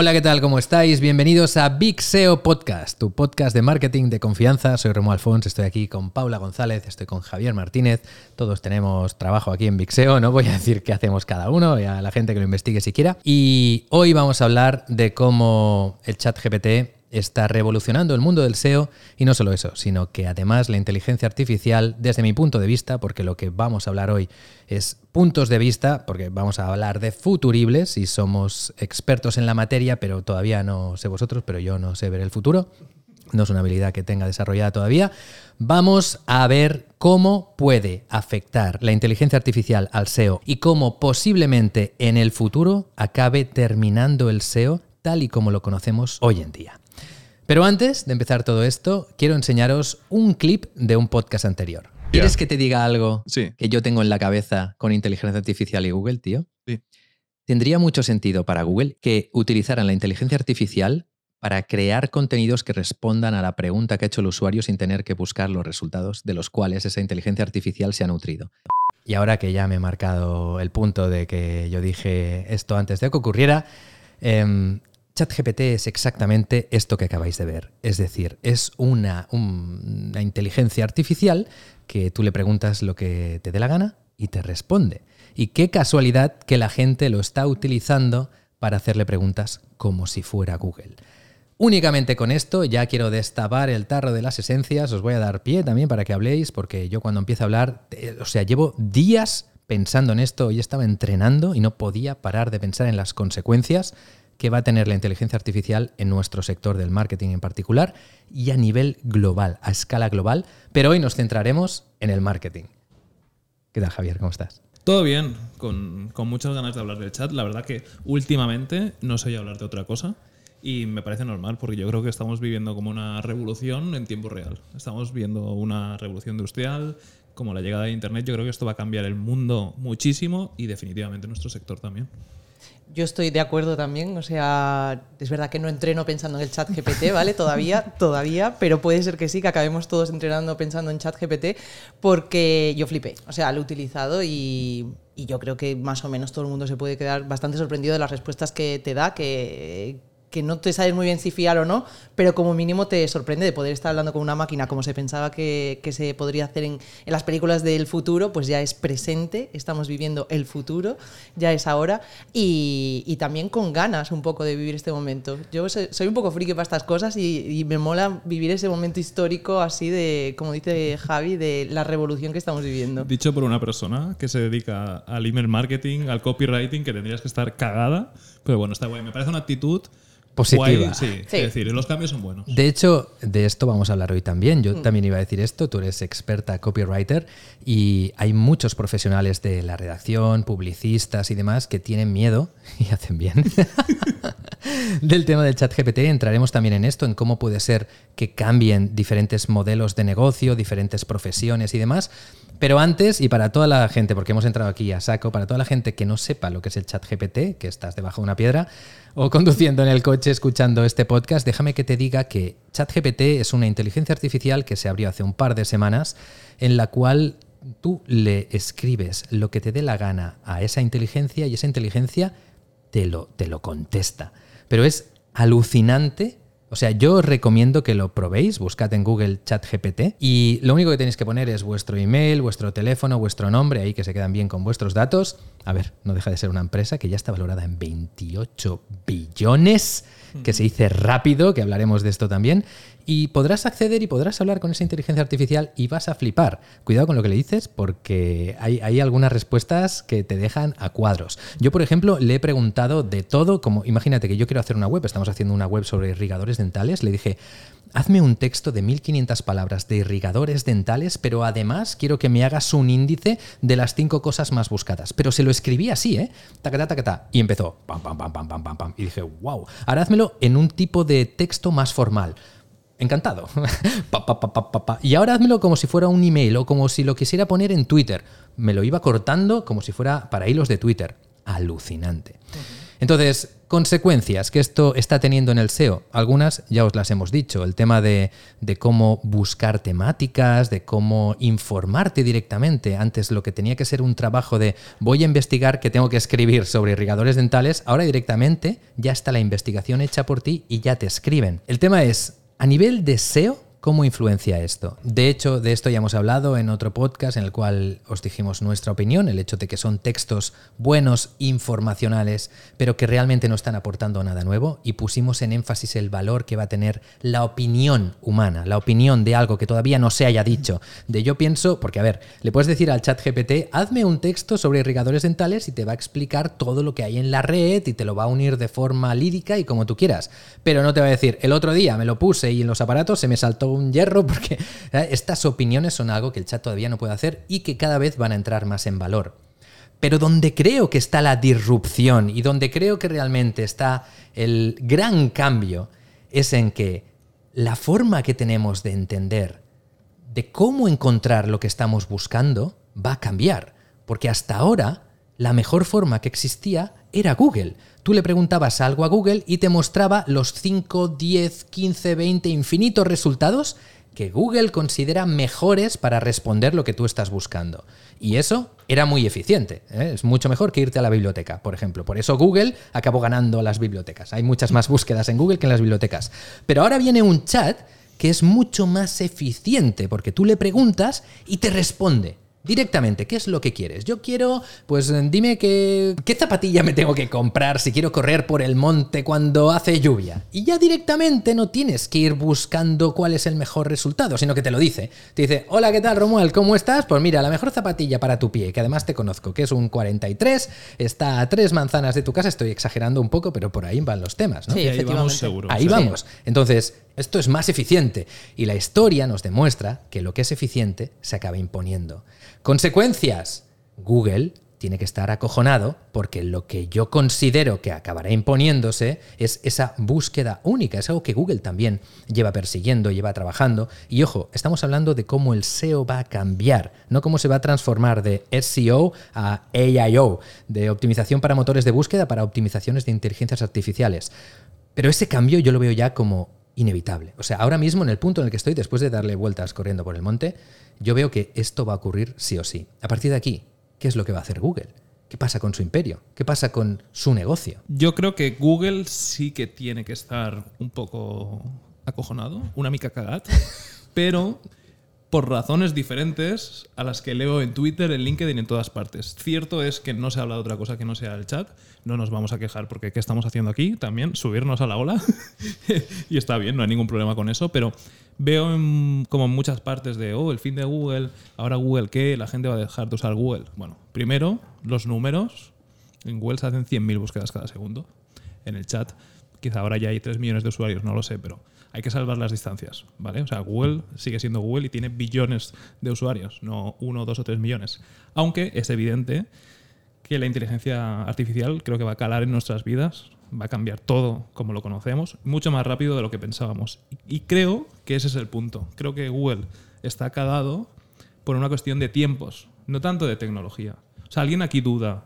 Hola, ¿qué tal? ¿Cómo estáis? Bienvenidos a Big SEO Podcast, tu podcast de marketing de confianza. Soy Romuald Alfons, estoy aquí con Paula González, estoy con Javier Martínez. Todos tenemos trabajo aquí en Big SEO, no voy a decir qué hacemos cada uno y a la gente que lo investigue si quiera. Y hoy vamos a hablar de cómo el chat GPT está revolucionando el mundo del SEO y no solo eso, sino que además la inteligencia artificial, desde mi punto de vista, porque lo que vamos a hablar hoy es puntos de vista, porque vamos a hablar de futuribles y somos expertos en la materia, pero todavía no sé vosotros, pero yo no sé ver el futuro. No es una habilidad que tenga desarrollada todavía. Vamos a ver cómo puede afectar la inteligencia artificial al SEO y cómo posiblemente en el futuro acabe terminando el SEO tal y como lo conocemos hoy en día. Pero antes de empezar todo esto, quiero enseñaros un clip de un podcast anterior. ¿Quieres que te diga algo que yo tengo en la cabeza con inteligencia artificial y Google, tío? Sí. Tendría mucho sentido para Google que utilizaran la inteligencia artificial para crear contenidos que respondan a la pregunta que ha hecho el usuario sin tener que buscar los resultados de los cuales esa inteligencia artificial se ha nutrido. Y ahora que ya me he marcado el punto de que yo dije esto antes de que ocurriera, em, ChatGPT es exactamente esto que acabáis de ver. Es decir, es una, una, inteligencia artificial que tú le preguntas lo que te dé la gana y te responde. Y qué casualidad que la gente lo está utilizando para hacerle preguntas como si fuera Google. Únicamente con esto ya quiero destapar el tarro de las esencias, os voy a dar pie también para que habléis, porque yo cuando empiezo a hablar, eh, o sea, llevo días pensando en esto, y estaba entrenando y no podía parar de pensar en las consecuencias que va a tener la inteligencia artificial en nuestro sector del marketing en particular y a nivel global, a escala global, pero hoy nos centraremos en el marketing. ¿Qué tal, Javier? ¿Cómo estás? Todo bien, con, muchas ganas de hablar del chat. La verdad que últimamente no sé hablar de otra cosa y me parece normal porque yo creo que estamos viviendo como una revolución en tiempo real. Estamos viendo una revolución industrial, como la llegada de Internet. Yo creo que esto va a cambiar el mundo muchísimo y definitivamente nuestro sector también. Yo estoy de acuerdo también, o sea, es verdad que no entreno pensando en el chat GPT, ¿vale? Todavía, todavía, pero puede ser que sí, que acabemos todos entrenando pensando en chat GPT, porque yo flipé, o sea, lo he utilizado y, y yo creo que más o menos todo el mundo se puede quedar bastante sorprendido de las respuestas que te da, que, que no te sabes muy bien si fiar o no, pero como mínimo te sorprende de poder estar hablando con una máquina como se pensaba que, se podría hacer en, las películas del futuro, pues ya es presente, estamos viviendo el futuro, ya es ahora, y, también con ganas un poco de vivir este momento. Yo soy, un poco friki para estas cosas y, me mola vivir ese momento histórico así de, como dice Javi, de la revolución que estamos viviendo. Dicho por una persona que se dedica al email marketing, al copywriting, que tendrías que estar cagada, pero bueno, está guay. Me parece una actitud positiva. sí, es decir, los cambios son buenos. De hecho, de esto vamos a hablar hoy también. Yo mm. también iba a decir esto, tú eres experta copywriter y hay muchos profesionales de la redacción, publicistas y demás que tienen miedo, y hacen bien, del tema del chat GPT. Entraremos también en esto, en cómo puede ser que cambien diferentes modelos de negocio, diferentes profesiones y demás. Pero antes, y para toda la gente, porque hemos entrado aquí a saco, para toda la gente que no sepa lo que es el chat GPT, que estás debajo de una piedra, o conduciendo en el coche escuchando este podcast, déjame que te diga que ChatGPT es una inteligencia artificial que se abrió hace un par de semanas, en la cual tú le escribes lo que te dé la gana a esa inteligencia y esa inteligencia te lo, te lo contesta. Pero es alucinante o sea, yo os recomiendo que lo probéis, buscad en Google ChatGPT y lo único que tenéis que poner es vuestro email, vuestro teléfono, vuestro nombre, ahí que se quedan bien con vuestros datos. A ver, no deja de ser una empresa que ya está valorada en 28 billones, que se dice rápido, que hablaremos de esto también, y podrás acceder y podrás hablar con esa inteligencia artificial y vas a flipar. Cuidado con lo que le dices porque hay, algunas respuestas que te dejan a cuadros. Yo, por ejemplo, le he preguntado de todo, como imagínate que yo quiero hacer una web, estamos haciendo una web sobre irrigadores dentales, le dije, hazme un texto de 1500 palabras de irrigadores dentales, pero además quiero que me hagas un índice de las cinco cosas más buscadas. Pero se lo escribí así, ¿eh? Tacata, tacata. Y empezó, pam, pam, pam, pam, pam, pam, pam. Y dije, wow, ahora házmelo en un tipo de texto más formal encantado. y ahora házmelo como si fuera un email o como si lo quisiera poner en Twitter. Me lo iba cortando como si fuera para hilos de Twitter. Alucinante. Entonces, consecuencias que esto está teniendo en el SEO. Algunas ya os las hemos dicho. El tema de, de, cómo buscar temáticas, de cómo informarte directamente. Antes lo que tenía que ser un trabajo de voy a investigar que tengo que escribir sobre irrigadores dentales, ahora directamente ya está la investigación hecha por ti y ya te escriben. El tema es, a nivel de SEO, ¿Cómo influencia esto? De hecho, de esto ya hemos hablado en otro podcast en el cual os dijimos nuestra opinión, el hecho de que son textos buenos, informacionales, pero que realmente no están aportando nada nuevo y pusimos en énfasis el valor que va a tener la opinión humana, la opinión de algo que todavía no se haya dicho. De yo pienso, porque a ver, le puedes decir al chat GPT, hazme un texto sobre irrigadores dentales y te va a explicar todo lo que hay en la red y te lo va a unir de forma lírica y como tú quieras, pero no te va a decir, el otro día me lo puse y en los aparatos se me saltó un hierro, porque ¿eh? estas opiniones son algo que el chat todavía no puede hacer y que cada vez van a entrar más en valor. Pero donde creo que está la disrupción y donde creo que realmente está el gran cambio es en que la forma que tenemos de entender de cómo encontrar lo que estamos buscando va a cambiar. Porque hasta ahora la mejor forma que existía era Google. Tú le preguntabas algo a Google y te mostraba los 5, 10, 15, 20 infinitos resultados que Google considera mejores para responder lo que tú estás buscando. Y eso era muy eficiente. ¿eh? Es mucho mejor que irte a la biblioteca, por ejemplo. Por eso Google acabó ganando las bibliotecas. Hay muchas más búsquedas en Google que en las bibliotecas. Pero ahora viene un chat que es mucho más eficiente porque tú le preguntas y te responde. Directamente, ¿qué es lo que quieres? Yo quiero, pues dime que, qué zapatilla me tengo que comprar si quiero correr por el monte cuando hace lluvia. Y ya directamente no tienes que ir buscando cuál es el mejor resultado, sino que te lo dice. Te dice, hola, ¿qué tal, Romuald? ¿Cómo estás? Pues mira, la mejor zapatilla para tu pie, que además te conozco, que es un 43, está a tres manzanas de tu casa, estoy exagerando un poco, pero por ahí van los temas, ¿no? Sí, ahí vamos seguro. Ahí vamos. Entonces, esto es más eficiente. Y la historia nos demuestra que lo que es eficiente se acaba imponiendo. Consecuencias. Google tiene que estar acojonado porque lo que yo considero que acabará imponiéndose es esa búsqueda única. Es algo que Google también lleva persiguiendo, lleva trabajando. Y ojo, estamos hablando de cómo el SEO va a cambiar, no cómo se va a transformar de SEO a AIO, de optimización para motores de búsqueda para optimizaciones de inteligencias artificiales. Pero ese cambio yo lo veo ya como inevitable. O sea, ahora mismo en el punto en el que estoy, después de darle vueltas corriendo por el monte, yo veo que esto va a ocurrir sí o sí. A partir de aquí, ¿qué es lo que va a hacer Google? ¿Qué pasa con su imperio? ¿Qué pasa con su negocio? Yo creo que Google sí que tiene que estar un poco acojonado, una mica cagat, pero por razones diferentes a las que leo en Twitter, en LinkedIn, en todas partes. Cierto es que no se habla de otra cosa que no sea el chat. No nos vamos a quejar porque ¿qué estamos haciendo aquí? También subirnos a la ola. y está bien, no hay ningún problema con eso, pero veo como en muchas partes de, oh, el fin de Google, ahora Google qué, la gente va a dejar de usar Google. Bueno, primero, los números. En Google se hacen 100.000 búsquedas cada segundo. En el chat, quizá ahora ya hay 3 millones de usuarios, no lo sé, pero hay que salvar las distancias, ¿vale? O sea, Google sigue siendo Google y tiene billones de usuarios, no uno, dos o tres millones. Aunque es evidente que la inteligencia artificial creo que va a calar en nuestras vidas, va a cambiar todo como lo conocemos, mucho más rápido de lo que pensábamos. Y creo que ese es el punto. Creo que Google está calado por una cuestión de tiempos, no tanto de tecnología. O sea, ¿alguien aquí duda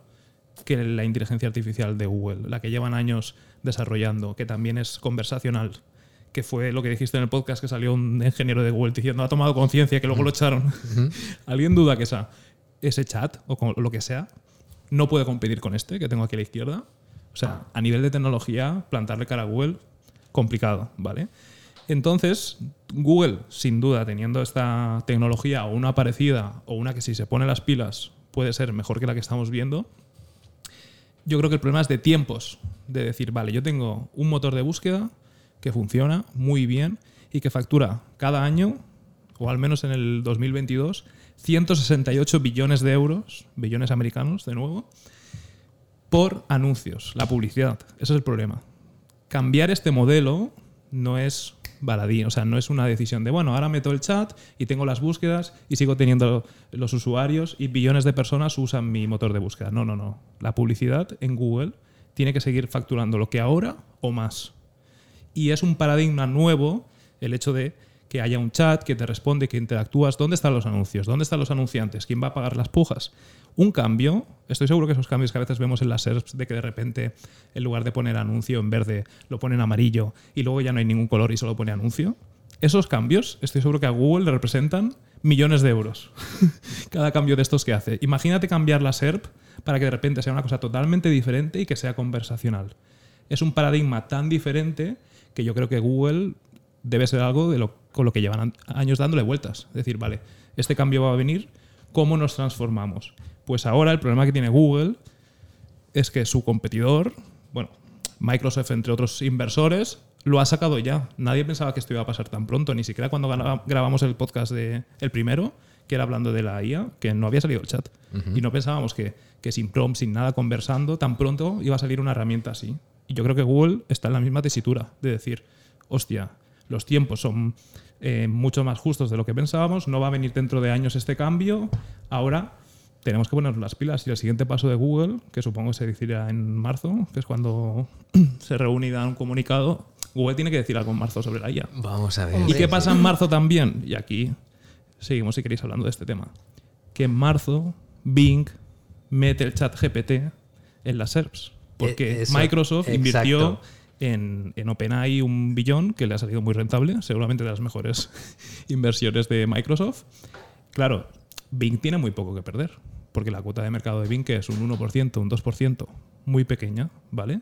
que la inteligencia artificial de Google, la que llevan años desarrollando, que también es conversacional, que fue lo que dijiste en el podcast que salió un ingeniero de Google diciendo ha tomado conciencia que luego lo echaron. ¿Alguien duda que esa, ese chat o lo que sea no puede competir con este que tengo aquí a la izquierda? O sea, a nivel de tecnología, plantarle cara a Google, complicado, ¿vale? Entonces, Google, sin duda, teniendo esta tecnología o una parecida o una que si se pone las pilas puede ser mejor que la que estamos viendo, yo creo que el problema es de tiempos, de decir, vale, yo tengo un motor de búsqueda que funciona muy bien y que factura cada año, o al menos en el 2022, 168 billones de euros, billones americanos de nuevo, por anuncios, la publicidad. Ese es el problema. Cambiar este modelo no es baladí, o sea, no es una decisión de, bueno, ahora meto el chat y tengo las búsquedas y sigo teniendo los usuarios y billones de personas usan mi motor de búsqueda. No, no, no. La publicidad en Google tiene que seguir facturando lo que ahora o más. Y es un paradigma nuevo el hecho de que haya un chat que te responde, que interactúas. ¿Dónde están los anuncios? ¿Dónde están los anunciantes? ¿Quién va a pagar las pujas? Un cambio, estoy seguro que esos cambios que a veces vemos en las SERPs de que de repente en lugar de poner anuncio en verde lo ponen amarillo y luego ya no hay ningún color y solo pone anuncio. Esos cambios, estoy seguro que a Google le representan millones de euros. Cada cambio de estos que hace. Imagínate cambiar la SERP para que de repente sea una cosa totalmente diferente y que sea conversacional. Es un paradigma tan diferente que yo creo que Google debe ser algo de lo, con lo que llevan años dándole vueltas. Es decir, vale, este cambio va a venir, ¿cómo nos transformamos? Pues ahora el problema que tiene Google es que su competidor, bueno, Microsoft entre otros inversores, lo ha sacado ya. Nadie pensaba que esto iba a pasar tan pronto, ni siquiera cuando grabamos el podcast de el primero, que era hablando de la IA, que no había salido el chat. Y no pensábamos que, que sin prompt, sin nada conversando, tan pronto iba a salir una herramienta así. Y yo creo que Google está en la misma tesitura de decir, hostia, los tiempos son eh, mucho más justos de lo que pensábamos, no va a venir dentro de años este cambio, ahora tenemos que ponernos las pilas. Y el siguiente paso de Google, que supongo se decidirá en marzo, que es cuando se reúne y da un comunicado, Google tiene que decir algo en marzo sobre la IA. Vamos a ver. ¿Y qué pasa en marzo también? Y aquí seguimos si queréis hablando de este tema. Que en marzo Bing mete el chat GPT en las SERPs. Porque E- eso, Microsoft invirtió en, en OpenAI un billón, que le ha salido muy rentable, seguramente de las mejores inversiones de Microsoft. Claro, Bing tiene muy poco que perder, porque la cuota de mercado de Bing que es un 1%, un 2%, muy pequeña, ¿vale?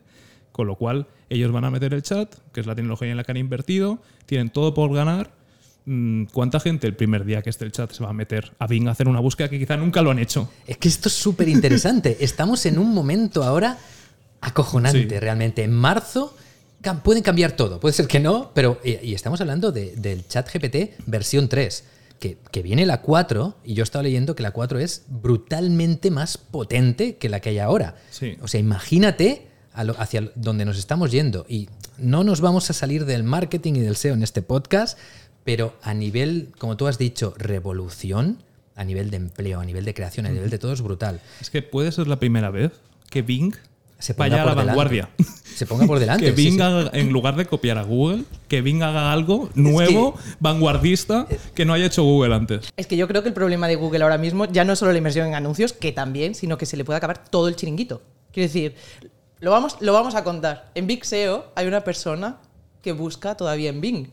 Con lo cual, ellos van a meter el chat, que es la tecnología en la que han invertido, tienen todo por ganar. Mm, ¿Cuánta gente el primer día que esté el chat se va a meter a Bing a hacer una búsqueda que quizá nunca lo han hecho? Es que esto es súper interesante. Estamos en un momento ahora acojonante, Sí. realmente. En marzo pueden cambiar todo. Puede ser que no, pero. Y, y estamos hablando de- del chat GPT versión 3. Que, que viene la 4, y yo he estado leyendo que la 4 es brutalmente más potente que la que hay ahora. Sí. O sea, imagínate a lo- hacia donde nos estamos yendo. Y no nos vamos a salir del marketing y del SEO en este podcast, pero a nivel, como tú has dicho, revolución, a nivel de empleo, a nivel de creación, a nivel de todo es brutal. Es que puede ser la primera vez que Bing Se ponga vaya a la delante. vanguardia. Se ponga por delante. que sí, Bing sí. haga- en lugar de copiar a Google, que Bing haga algo nuevo, vanguardista, que no haya hecho Google antes. Es que yo creo que el problema de Google ahora mismo ya no es solo la inversión en anuncios, que también, sino que se le puede acabar todo el chiringuito. Quiero decir, lo vamos, lo vamos a contar. En Big SEO hay una persona que busca todavía en Bing.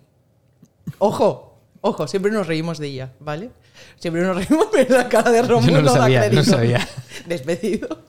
Ojo, ojo, siempre nos reímos de ella, ¿vale? Siempre nos reímos, pero la cara de Romulo no lo da sabía, no crédito. sabía. Despedido.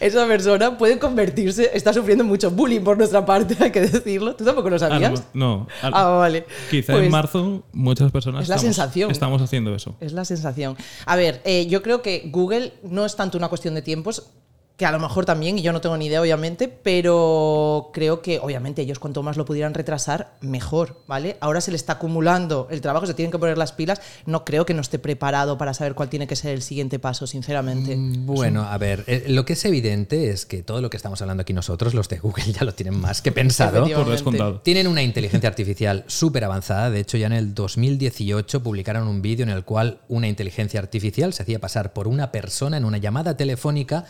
Esa persona puede convertirse, está sufriendo mucho bullying por nuestra parte, hay que decirlo. ¿Tú tampoco lo sabías? no, no. Ah, vale. Quizá Pues- en marzo muchas personas Es la estamos, sensación. estamos haciendo eso. Es la sensación. A ver, eh, yo creo que Google no es tanto una cuestión de tiempos, que a lo mejor también, y yo no tengo ni idea, obviamente, pero creo que, obviamente, ellos cuanto más lo pudieran retrasar, mejor, ¿vale? Ahora se le está acumulando el trabajo, se tienen que poner las pilas. No creo que no esté preparado para saber cuál tiene que ser el siguiente paso, sinceramente. Bueno, a ver, eh, lo que es evidente es que todo lo que estamos hablando aquí nosotros, los de Google, ya lo tienen más que pensado. Por descontado. Tienen una inteligencia artificial súper avanzada. De hecho, ya en el 2018 publicaron un vídeo en el cual una inteligencia artificial se hacía pasar por una persona en una llamada telefónica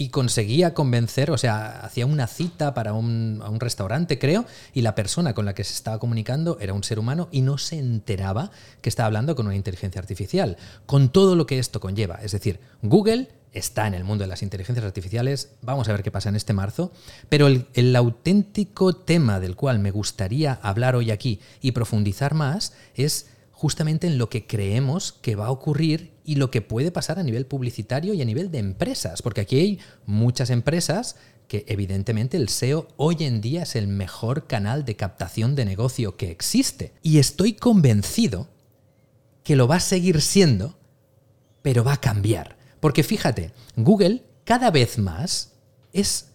y conseguía convencer, o sea, hacía una cita para un, restaurante, creo, y la persona con la que se estaba comunicando era un ser humano y no se enteraba que estaba hablando con una inteligencia artificial, con todo lo que esto conlleva. Es decir, Google está en el mundo de las inteligencias artificiales, vamos a ver qué pasa en este marzo, pero el auténtico tema del cual me gustaría hablar hoy aquí y profundizar más es justamente en lo que creemos que va a ocurrir y lo que puede pasar a nivel publicitario y a nivel de empresas, porque aquí hay muchas empresas que evidentemente el SEO hoy en día es el mejor canal de captación de negocio que existe. Y estoy convencido que lo va a seguir siendo, pero va a cambiar. Porque fíjate, Google cada vez más es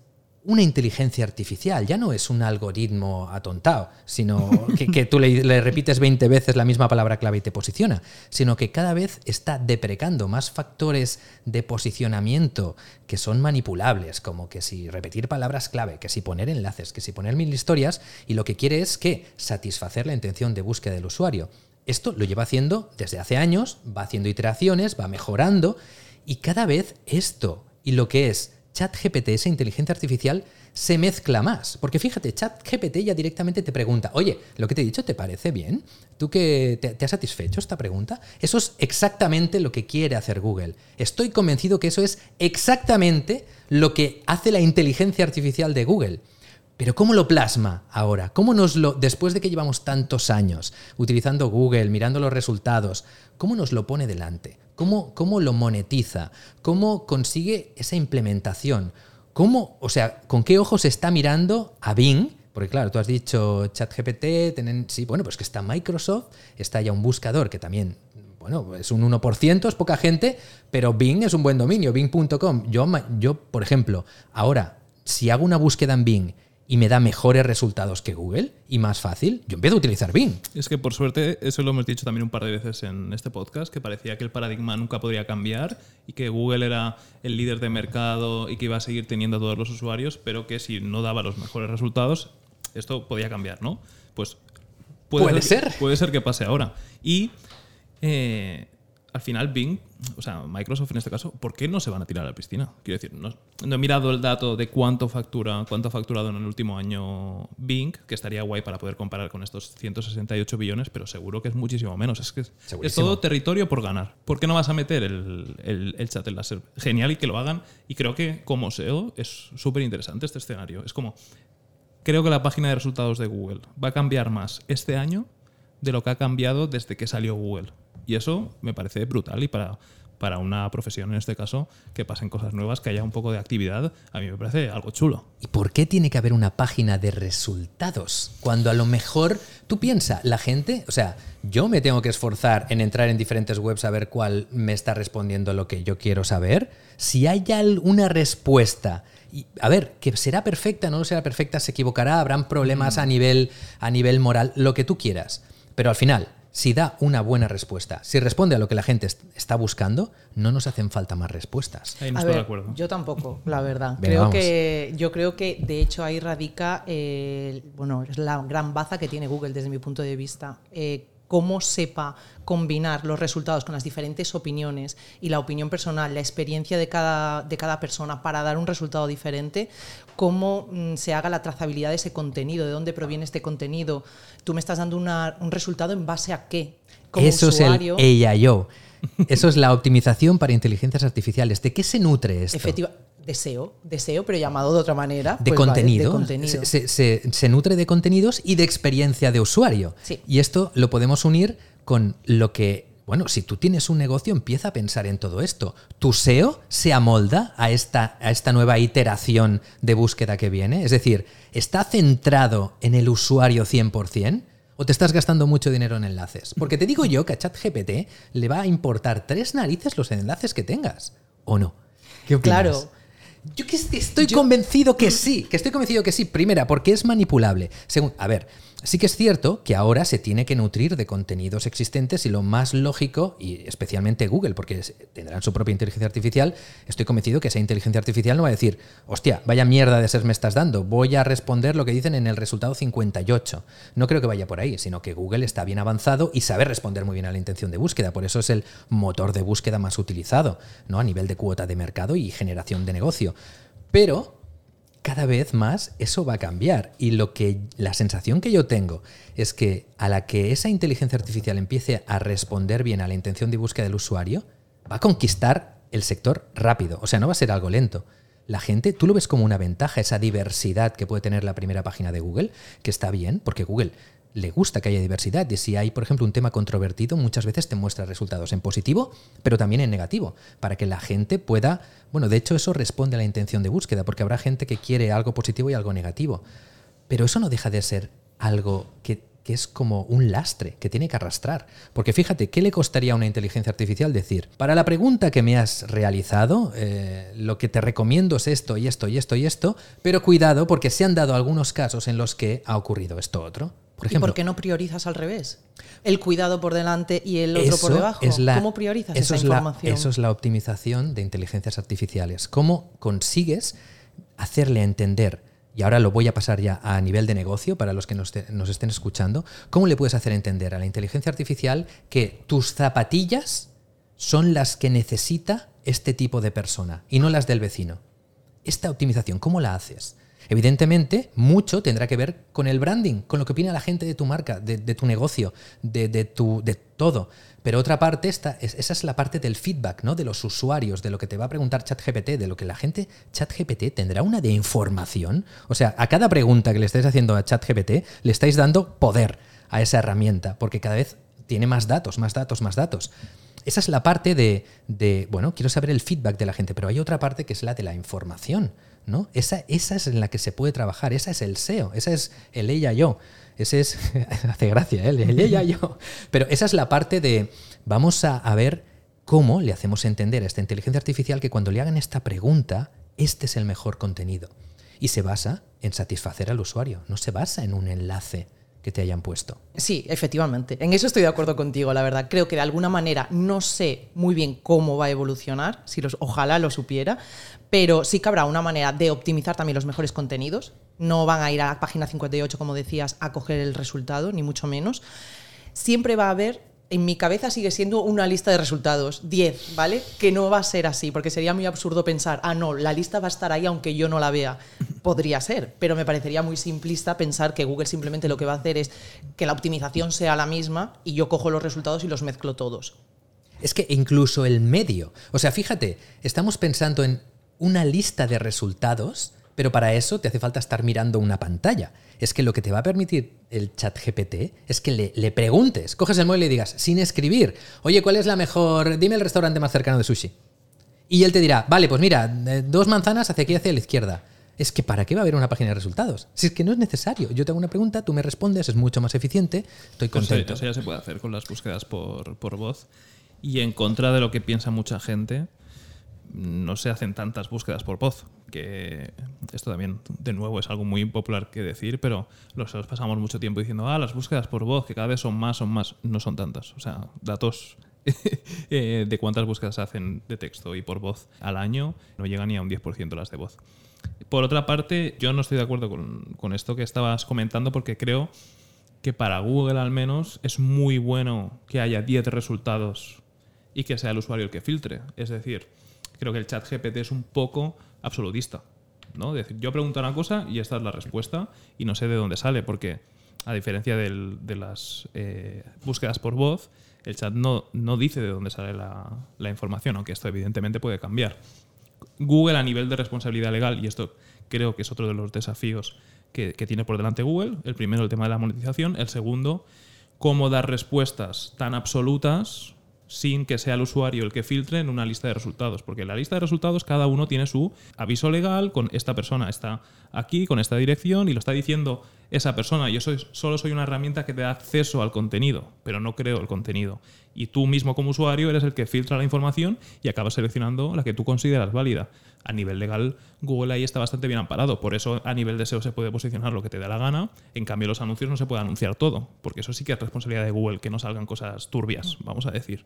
una inteligencia artificial, ya no es un algoritmo atontado, sino que, tú le, le repites 20 veces la misma palabra clave y te posiciona, sino que cada vez está deprecando más factores de posicionamiento que son manipulables, como que si repetir palabras clave, que si poner enlaces, que si poner mil historias, y lo que quiere es que satisfacer la intención de búsqueda del usuario. Esto lo lleva haciendo desde hace años, va haciendo iteraciones, va mejorando, y cada vez esto y lo que es ChatGPT, esa inteligencia artificial, se mezcla más. Porque fíjate, ChatGPT ya directamente te pregunta, oye, lo que te he dicho te parece bien, ¿tú que te, te ha satisfecho esta pregunta? Eso es exactamente lo que quiere hacer Google. Estoy convencido que eso es exactamente lo que hace la inteligencia artificial de Google. Pero ¿cómo lo plasma ahora? ¿Cómo nos lo, después de que llevamos tantos años utilizando Google, mirando los resultados, cómo nos lo pone delante? ¿Cómo, cómo lo monetiza? ¿Cómo consigue esa implementación? ¿Cómo, o sea, con qué ojos está mirando a Bing? Porque claro, tú has dicho ChatGPT, tienen, sí, bueno, pues que está Microsoft, está ya un buscador que también bueno, es un 1%, es poca gente, pero Bing es un buen dominio, bing.com. Yo, yo, por ejemplo, ahora, si hago una búsqueda en Bing y me da mejores resultados que Google y más fácil, yo empiezo a utilizar Bing. Es que por suerte, eso lo hemos dicho también un par de veces en este podcast, que parecía que el paradigma nunca podría cambiar y que Google era el líder de mercado y que iba a seguir teniendo a todos los usuarios, pero que si no daba los mejores resultados, esto podía cambiar, ¿no? Pues puede, ser. Puede ser que pase ahora. Y eh, al final Bing, o sea, Microsoft en este caso, ¿por qué no se van a tirar a la piscina? Quiero decir, no, he mirado el dato de cuánto factura, cuánto ha facturado en el último año Bing, que estaría guay para poder comparar con estos 168 billones, pero seguro que es muchísimo menos. Es que es, todo territorio por ganar. ¿Por qué no vas a meter el, el, chat en láser? Genial y que lo hagan. Y creo que como SEO es súper interesante este escenario. Es como, creo que la página de resultados de Google va a cambiar más este año de lo que ha cambiado desde que salió Google. Y eso me parece brutal y para, para una profesión en este caso, que pasen cosas nuevas, que haya un poco de actividad, a mí me parece algo chulo. ¿Y por qué tiene que haber una página de resultados? Cuando a lo mejor tú piensas, la gente, o sea, yo me tengo que esforzar en entrar en diferentes webs a ver cuál me está respondiendo lo que yo quiero saber. Si hay alguna respuesta a ver, que será perfecta, no será perfecta, se equivocará, habrán problemas mm. a, nivel, a nivel moral, lo que tú quieras. Pero al final, si da una buena respuesta, si responde a lo que la gente está buscando, no nos hacen falta más respuestas. Ahí no estoy de acuerdo. Yo tampoco, la verdad. creo que, yo creo que de hecho ahí radica, bueno, es la gran baza que tiene Google desde mi punto de vista. Eh, cómo sepa combinar los resultados con las diferentes opiniones y la opinión personal, la experiencia de cada, de cada persona para dar un resultado diferente, cómo mm, se haga la trazabilidad de ese contenido, de dónde proviene este contenido. Tú me estás dando un resultado en base a qué. Eso es el AIO. Eso es la optimización para inteligencias artificiales. ¿De qué se nutre esto? Efectivamente deseo, deseo, pero llamado de otra manera. De, pues contenido. Se, nutre de contenidos y de experiencia de usuario. Y esto lo podemos unir con lo que, bueno, si tú tienes un negocio, empieza a pensar en todo esto. ¿Tu SEO se amolda a esta, a esta nueva iteración de búsqueda que viene? Es decir, ¿está centrado en el usuario 100%? ¿O te estás gastando mucho dinero en enlaces? Porque te digo yo que a ChatGPT le va a importar tres narices los enlaces que tengas. ¿O no? ¿Qué Claro. Yo que estoy convencido que sí, que estoy convencido que sí. Primera, porque es manipulable. Según, a ver, Sí que es cierto que ahora se tiene que nutrir de contenidos existentes y lo más lógico, y especialmente Google, porque tendrán su propia inteligencia artificial, estoy convencido que esa inteligencia artificial no va a decir, hostia, vaya mierda de ser me estás dando, voy a responder lo que dicen en el resultado 58. No creo que vaya por ahí, sino que Google está bien avanzado y sabe responder muy bien a la intención de búsqueda, por eso es el motor de búsqueda más utilizado, ¿no? A nivel de cuota de mercado y generación de negocio. Pero cada vez más eso va a cambiar. Y lo que la sensación que yo tengo es que a la que esa inteligencia artificial empiece a responder bien a la intención de búsqueda del usuario, va a conquistar el sector rápido. O sea, no va a ser algo lento. La gente, tú lo ves como una ventaja, esa diversidad que puede tener la primera página de Google, que está bien, porque Google le gusta que haya diversidad. Y si hay, por ejemplo, un tema controvertido, muchas veces te muestra resultados en positivo, pero también en negativo, para que la gente pueda, bueno, de hecho eso responde a la intención de búsqueda, porque habrá gente que quiere algo positivo y algo negativo. Pero eso no deja de ser algo que, es como un lastre que tiene que arrastrar. Porque fíjate, ¿qué le costaría a una inteligencia artificial decir? Para la pregunta que me has realizado, eh, lo que te recomiendo es esto y esto y esto y esto, pero cuidado porque se han dado algunos casos en los que ha ocurrido esto otro. Por ejemplo, ¿Y por qué no priorizas al revés? El cuidado por delante y el otro por debajo. ¿Cómo priorizas esa información? eso es la optimización de inteligencias artificiales. ¿Cómo consigues hacerle entender, y ahora lo voy a pasar ya a nivel de negocio para los que nos, nos estén escuchando, cómo le puedes hacer entender a la inteligencia artificial que tus zapatillas son las que necesita este tipo de persona y no las del vecino? Esta optimización, ¿cómo la haces? Evidentemente, mucho tendrá que ver con el branding, con lo que opina la gente de tu marca, de, tu negocio, de, tu, todo. Pero otra parte, esta, esa es la parte del feedback, ¿no? De los usuarios, de lo que te va a preguntar ChatGPT, de lo que la gente, ChatGPT tendrá una de información. O sea, a cada pregunta que le estáis haciendo a ChatGPT, le estáis dando poder a esa herramienta, porque cada vez tiene más datos, más datos, más datos. Esa es la parte de, bueno, quiero saber el feedback de la gente, pero hay otra parte que es la de la información, ¿no? Esa, esa es en la que se puede trabajar, esa es el SEO, esa es el ella yo. Ese es, hace gracia, ¿eh? el ella yo. Pero esa es la parte de, vamos a, a ver cómo le hacemos entender a esta inteligencia artificial que cuando le hagan esta pregunta, este es el mejor contenido. Y se basa en satisfacer al usuario, no se basa en un enlace que te hayan puesto. Sí, efectivamente. En eso estoy de acuerdo contigo, la verdad. Creo que de alguna manera no sé muy bien cómo va a evolucionar, si los, ojalá lo supiera, pero sí que habrá una manera de optimizar también los mejores contenidos. No van a ir a la página 58, como decías, a coger el resultado, ni mucho menos. Siempre va a haber en mi cabeza sigue siendo una lista de resultados, 10, ¿vale? Que no va a ser así, porque sería muy absurdo pensar, ah, no, la lista va a estar ahí aunque yo no la vea. Podría ser, pero me parecería muy simplista pensar que Google simplemente lo que va a hacer es que la optimización sea la misma y yo cojo los resultados y los mezclo todos. Es que incluso el medio, o sea, fíjate, estamos pensando en una lista de resultados, pero para eso te hace falta estar mirando una pantalla es que lo que te va a permitir el chat GPT es que le, preguntes, coges el móvil y digas, sin escribir, oye, ¿cuál es la mejor? Dime el restaurante más cercano de sushi. Y él te dirá, vale, pues mira, eh, dos manzanas hacia aquí, hacia la izquierda. Es que ¿para qué va a haber una página de resultados? Si es que no es necesario. Yo te hago una pregunta, tú me respondes, es mucho más eficiente, estoy contento. Eso, ya se puede hacer con las búsquedas por, por voz. Y en contra de lo que piensa mucha gente, no se hacen tantas búsquedas por voz, que esto también, de nuevo, es algo muy popular que decir, pero los pasamos mucho tiempo diciendo, ah, las búsquedas por voz, que cada vez son más, son más, no son tantas. O sea, datos eh, de cuántas búsquedas se hacen de texto y por voz al año no llegan ni a un 10% las de voz. Por otra parte, yo no estoy de acuerdo con, esto que estabas comentando porque creo que para Google al menos es muy bueno que haya 10 resultados y que sea el usuario el que filtre. Es decir, creo que el chat GPT es un poco absolutista. ¿no? decir, yo pregunto una cosa y esta es la respuesta y no sé de dónde sale, porque a diferencia de las eh, búsquedas por voz, el chat no, no dice de dónde sale la, información, aunque esto evidentemente puede cambiar. Google a nivel de responsabilidad legal, y esto creo que es otro de los desafíos que, que tiene por delante Google, el primero el tema de la monetización, el segundo, cómo dar respuestas tan absolutas sin que sea el usuario el que filtre en una lista de resultados, porque en la lista de resultados cada uno tiene su aviso legal con esta persona está aquí, con esta dirección y lo está diciendo esa persona. Yo soy, solo soy una herramienta que te da acceso al contenido, pero no creo el contenido. Y tú mismo como usuario eres el que filtra la información y acabas seleccionando la que tú consideras válida. A nivel legal, Google ahí está bastante bien amparado. Por eso a nivel de SEO se puede posicionar lo que te dé la gana. En cambio, los anuncios no se puede anunciar todo, porque eso sí que es responsabilidad de Google, que no salgan cosas turbias, vamos a decir.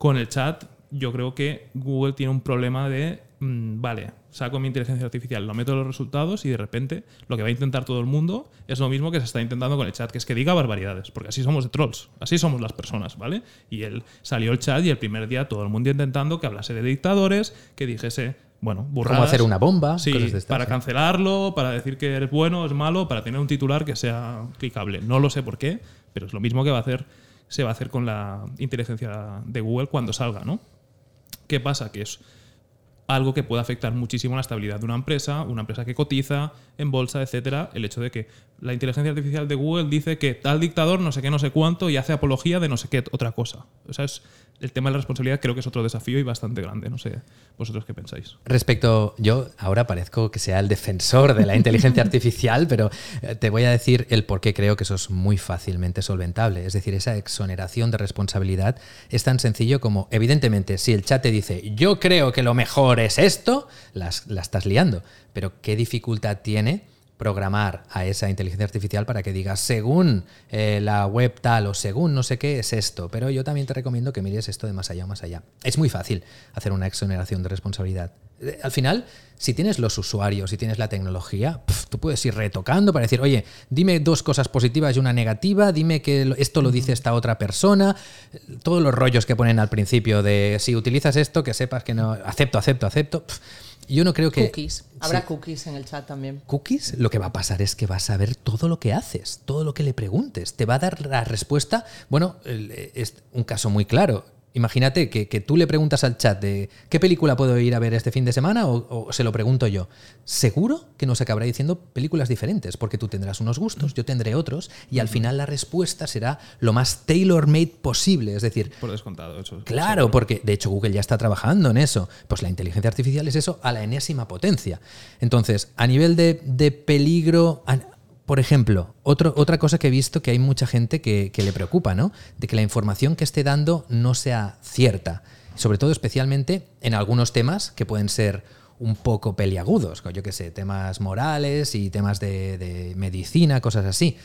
Con el chat, yo creo que Google tiene un problema de, mm, vale, saco mi inteligencia artificial, lo meto en los resultados y de repente lo que va a intentar todo el mundo es lo mismo que se está intentando con el chat, que es que diga barbaridades, porque así somos de trolls, así somos las personas, ¿vale? Y él salió el chat y el primer día todo el mundo intentando que hablase de dictadores, que dijese, bueno, burradas. Cómo hacer una bomba. Sí, para cancelarlo, para decir que eres bueno, es malo, para tener un titular que sea clicable. No lo sé por qué, pero es lo mismo que va a hacer se va a hacer con la inteligencia de Google cuando salga, ¿no? ¿Qué pasa? Que es algo que puede afectar muchísimo la estabilidad de una empresa, una empresa que cotiza en bolsa, etcétera, el hecho de que la inteligencia artificial de Google dice que tal dictador no sé qué, no sé cuánto y hace apología de no sé qué otra cosa. O sea, es, el tema de la responsabilidad creo que es otro desafío y bastante grande. No sé, vosotros qué pensáis. Respecto, yo ahora parezco que sea el defensor de la inteligencia artificial, pero eh, te voy a decir el por qué creo que eso es muy fácilmente solventable. Es decir, esa exoneración de responsabilidad es tan sencillo como, evidentemente, si el chat te dice, yo creo que lo mejor es esto, las, la estás liando. Pero ¿qué dificultad tiene? Programar a esa inteligencia artificial para que diga, según eh, la web tal o según no sé qué es esto, pero yo también te recomiendo que mires esto de más allá o más allá. Es muy fácil hacer una exoneración de responsabilidad. Eh, al final, si tienes los usuarios, si tienes la tecnología, tú puedes ir retocando para decir, oye, dime dos cosas positivas y una negativa, dime que esto lo dice esta otra persona, todos los rollos que ponen al principio de si utilizas esto, que sepas que no, acepto, acepto, acepto Yo no creo que... Cookies. Habrá Sí. cookies en el chat también. cookies, lo que va a pasar es que vas a ver todo lo que haces, todo lo que le preguntes. Te va a dar la respuesta. Bueno, el- es un caso muy claro. Imagínate que, que tú le preguntas al chat de qué película puedo ir a ver este fin de semana o, o se lo pregunto yo. Seguro que nos acabará diciendo películas diferentes, porque tú tendrás unos gustos, yo tendré otros, y al final la respuesta será lo más tailor-made posible. Es decir, Por descontado, eso. Claro, seguro. porque de hecho Google ya está trabajando en eso. Pues la inteligencia artificial es eso a la enésima potencia. Entonces, a nivel de, de peligro, a- por ejemplo, otra cosa que he visto que hay mucha gente que, le preocupa, ¿no? De que la información que esté dando no sea cierta. Sobre todo, especialmente en algunos temas que pueden ser un poco peliagudos, yo qué sé, temas morales y temas de, de medicina, cosas así.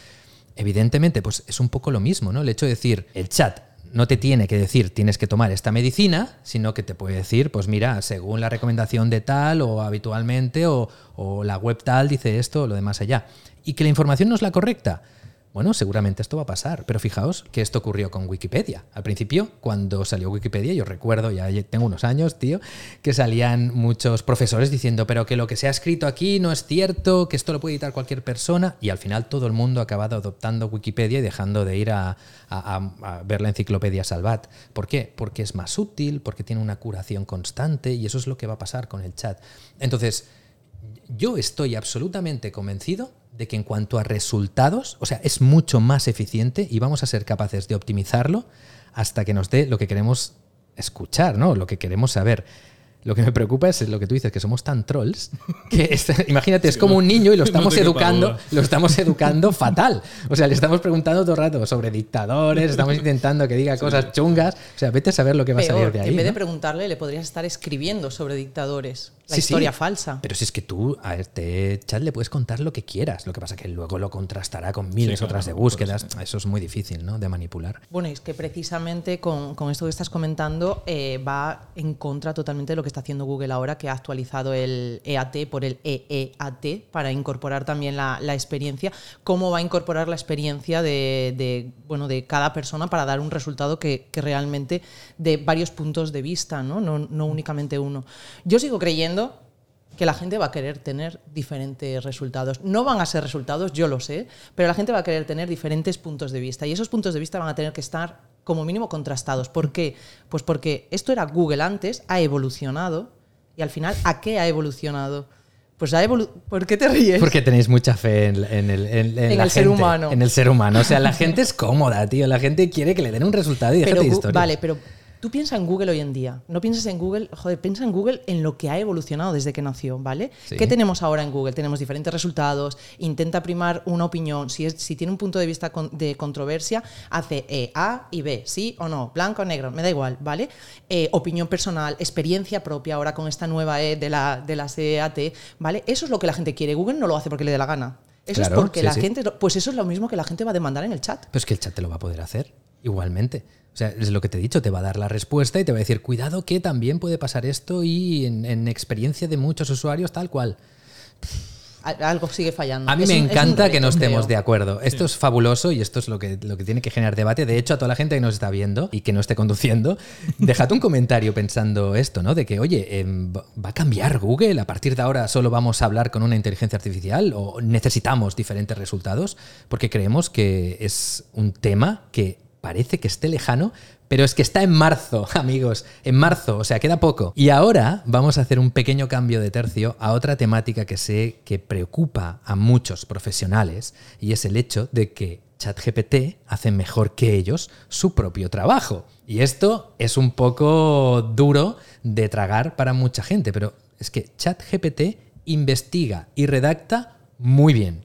Evidentemente, pues es un poco lo mismo, ¿no? El hecho de decir, el chat no te tiene que decir tienes que tomar esta medicina, sino que te puede decir, pues mira, según la recomendación de tal o habitualmente o, o la web tal dice esto o lo demás allá. Y que la información no es la correcta. Bueno, seguramente esto va a pasar, pero fijaos que esto ocurrió con Wikipedia. Al principio, cuando salió Wikipedia, yo recuerdo, ya tengo unos años, tío, que salían muchos profesores diciendo, pero que lo que se ha escrito aquí no es cierto, que esto lo puede editar cualquier persona, y al final todo el mundo ha acabado adoptando Wikipedia y dejando de ir a, a- ver la enciclopedia Salvat. ¿Por qué? Porque es más útil, porque tiene una curación constante, y eso es lo que va a pasar con el chat. Entonces, yo estoy absolutamente convencido de que en cuanto a resultados, o sea, es mucho más eficiente y vamos a ser capaces de optimizarlo hasta que nos dé lo que queremos escuchar, ¿no? Lo que queremos saber. Lo que me preocupa es lo que tú dices, que somos tan trolls que es- imagínate, es como un niño y lo estamos educando, lo estamos educando fatal. O sea, le estamos preguntando todo el rato sobre dictadores, estamos intentando que diga cosas chungas. O sea, vete a saber lo que va a salir de ahí. en vez de ¿no? preguntarle, le podrías estar escribiendo sobre dictadores. La Sí, sí. historia falsa. Pero si es que tú a este chat le puedes contar lo que quieras. Lo que pasa que luego lo contrastará con miles otras de búsquedas. eso. Eso es muy difícil, ¿no? De manipular. Bueno, y es que precisamente con, con esto que estás comentando eh, va en contra totalmente de lo que está haciendo Google ahora, que ha actualizado el EAT por el EEAT para incorporar también la, la experiencia. ¿Cómo va a incorporar la experiencia de, de, bueno, de cada persona para dar un resultado que, que realmente de varios puntos de vista, ¿no? No, no únicamente uno? Yo sigo creyendo que la gente va a querer tener diferentes resultados. No van a ser resultados, yo lo sé, pero la gente va a querer tener diferentes puntos de vista y esos puntos de vista van a tener que estar como mínimo contrastados. ¿Por qué? Pues porque esto era Google antes, ha evolucionado y al final, ¿a qué ha evolucionado? Pues ha evolu ¿Por qué te ríes? Porque tenéis mucha fe en, en el, en- en la el ser gente, humano. En el ser humano. O sea, la gente es cómoda, tío. La gente quiere que le den un resultado y déjate de historias. vale, pero tú piensas en Google hoy en día. No pienses en Google, joder, piensa en Google en lo que ha evolucionado desde que nació, ¿vale? Sí. ¿Qué tenemos ahora en Google? Tenemos diferentes resultados, intenta primar una opinión. Si, es, si tiene un punto de vista con- de controversia, hace eh, A y B, sí o no, blanco o negro, me da igual, ¿vale? Eh, opinión personal, experiencia propia ahora con esta nueva E de la, de la CEAT, ¿vale? Eso es lo que la gente quiere. Google no lo hace porque le dé la gana. Eso Claro, es porque sí, la sí. gente, pues eso es lo mismo que la gente va a demandar en el chat. Pero es que el chat te lo va a poder hacer igualmente. O sea, es lo que te he dicho, te va a dar la respuesta y te va a decir, cuidado que también puede pasar esto y en, en experiencia de muchos usuarios tal cual. Algo sigue fallando. A mí Es me un- encanta que no estemos creo. de acuerdo. Esto es fabuloso y esto es lo que, lo que tiene que generar debate. De hecho, a toda la gente que nos está viendo y que no esté conduciendo, dejad un comentario pensando esto, ¿no? De que, oye, em, ¿va va a cambiar Google? ¿A partir de ahora solo vamos a hablar con una inteligencia artificial? ¿O necesitamos diferentes resultados? Porque creemos que es un tema que parece que esté lejano, pero es que está en marzo, amigos, en marzo, o sea, queda poco. Y ahora vamos a hacer un pequeño cambio de tercio a otra temática que sé que preocupa a muchos profesionales y es el hecho de que ChatGPT hace mejor que ellos su propio trabajo. Y esto es un poco duro de tragar para mucha gente, pero es que ChatGPT investiga y redacta muy bien.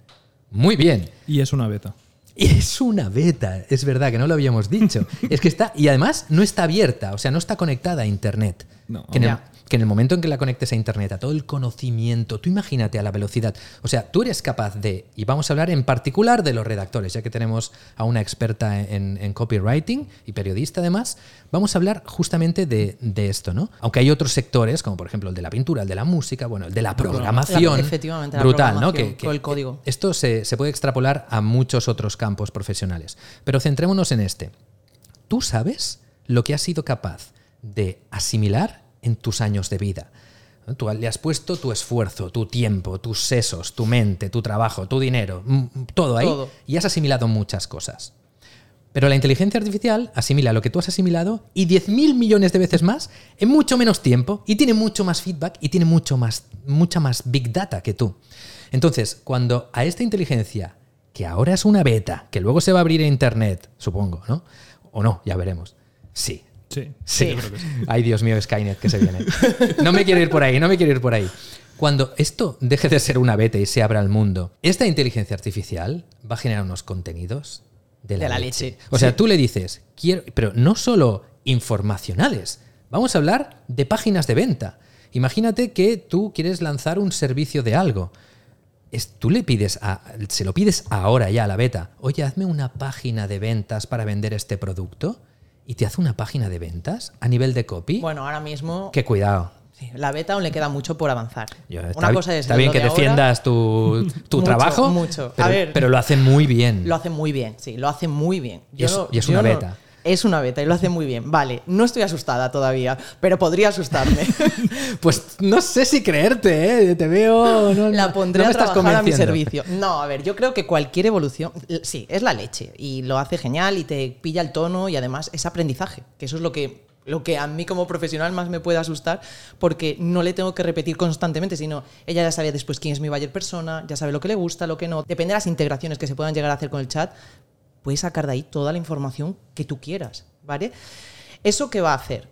Muy bien. Y es una beta. Y es una beta, es verdad que no lo habíamos dicho. Es que está, y además no está abierta, o sea, no está conectada a Internet. No. Que en, el, Ya. Que en el momento en que la conectes a Internet, a todo el conocimiento, tú imagínate a la velocidad. O sea, tú eres capaz de, y vamos a hablar en particular de los redactores, ya que tenemos a una experta en, en copywriting y periodista además, vamos a hablar justamente de, de esto, ¿no? Aunque hay otros sectores, como por ejemplo el de la pintura, el de la música, bueno, el de la programación. La- efectivamente, la brutal, ¿no? Que, el código. esto se, se puede extrapolar a muchos otros campos profesionales. Pero centrémonos en este. ¿Tú sabes lo que has sido capaz de asimilar en tus años de vida? Tú le has puesto tu esfuerzo, tu tiempo, tus sesos, tu mente, tu trabajo, tu dinero, mm, todo ahí Todo. y has asimilado muchas cosas. Pero la inteligencia artificial asimila lo que tú has asimilado y 10.000 millones de veces más en mucho menos tiempo y tiene mucho más feedback y tiene mucho más, mucha más big data que tú. Entonces, cuando a esta inteligencia, que ahora es una beta, que luego se va a abrir en Internet, supongo, ¿no? O no, ya veremos. Sí. Sí, Sí. yo creo que sí. Ay, Dios mío, Skynet que se viene. No me quiero ir por ahí, no me quiero ir por ahí. Cuando esto deje de ser una beta y se abra al mundo, esta inteligencia artificial va a generar unos contenidos de la, De la leche. leche. O sea, tú le dices, quiero, pero no solo informacionales, vamos a hablar de páginas de venta. Imagínate que tú quieres lanzar un servicio de algo. Es- tú le pides a, se lo pides ahora ya a la beta, oye, hazme una página de ventas para vender este producto y te hace una página de ventas a nivel de copy. Bueno, ahora mismo Qué cuidado. sí, la beta aún le queda mucho por avanzar. Yo- está, Una cosa es está bien de que ahora, defiendas tu, tu Mucho, trabajo, mucho. Pero, A ver. pero lo hace muy bien. Lo hace muy bien, sí, lo hace muy bien. Y es- no- y es yo una no- beta. Es una beta y lo hace muy bien. Vale, no estoy asustada todavía, pero podría asustarme. Pues no sé si creerte, ¿eh? te veo. No, la pondré no a trabajar a mi servicio. No, a ver, yo creo que cualquier evolución, sí, es la leche y lo hace genial y te pilla el tono y además es aprendizaje, que eso es lo que lo que a mí como profesional más me puede asustar porque no le tengo que repetir constantemente, sino ella ya sabe después quién es mi buyer persona, ya sabe lo que le gusta, lo que no. Depende de las integraciones que se puedan llegar a hacer con el chat, puedes sacar de ahí toda la información que tú quieras, ¿vale? ¿Eso qué va a hacer?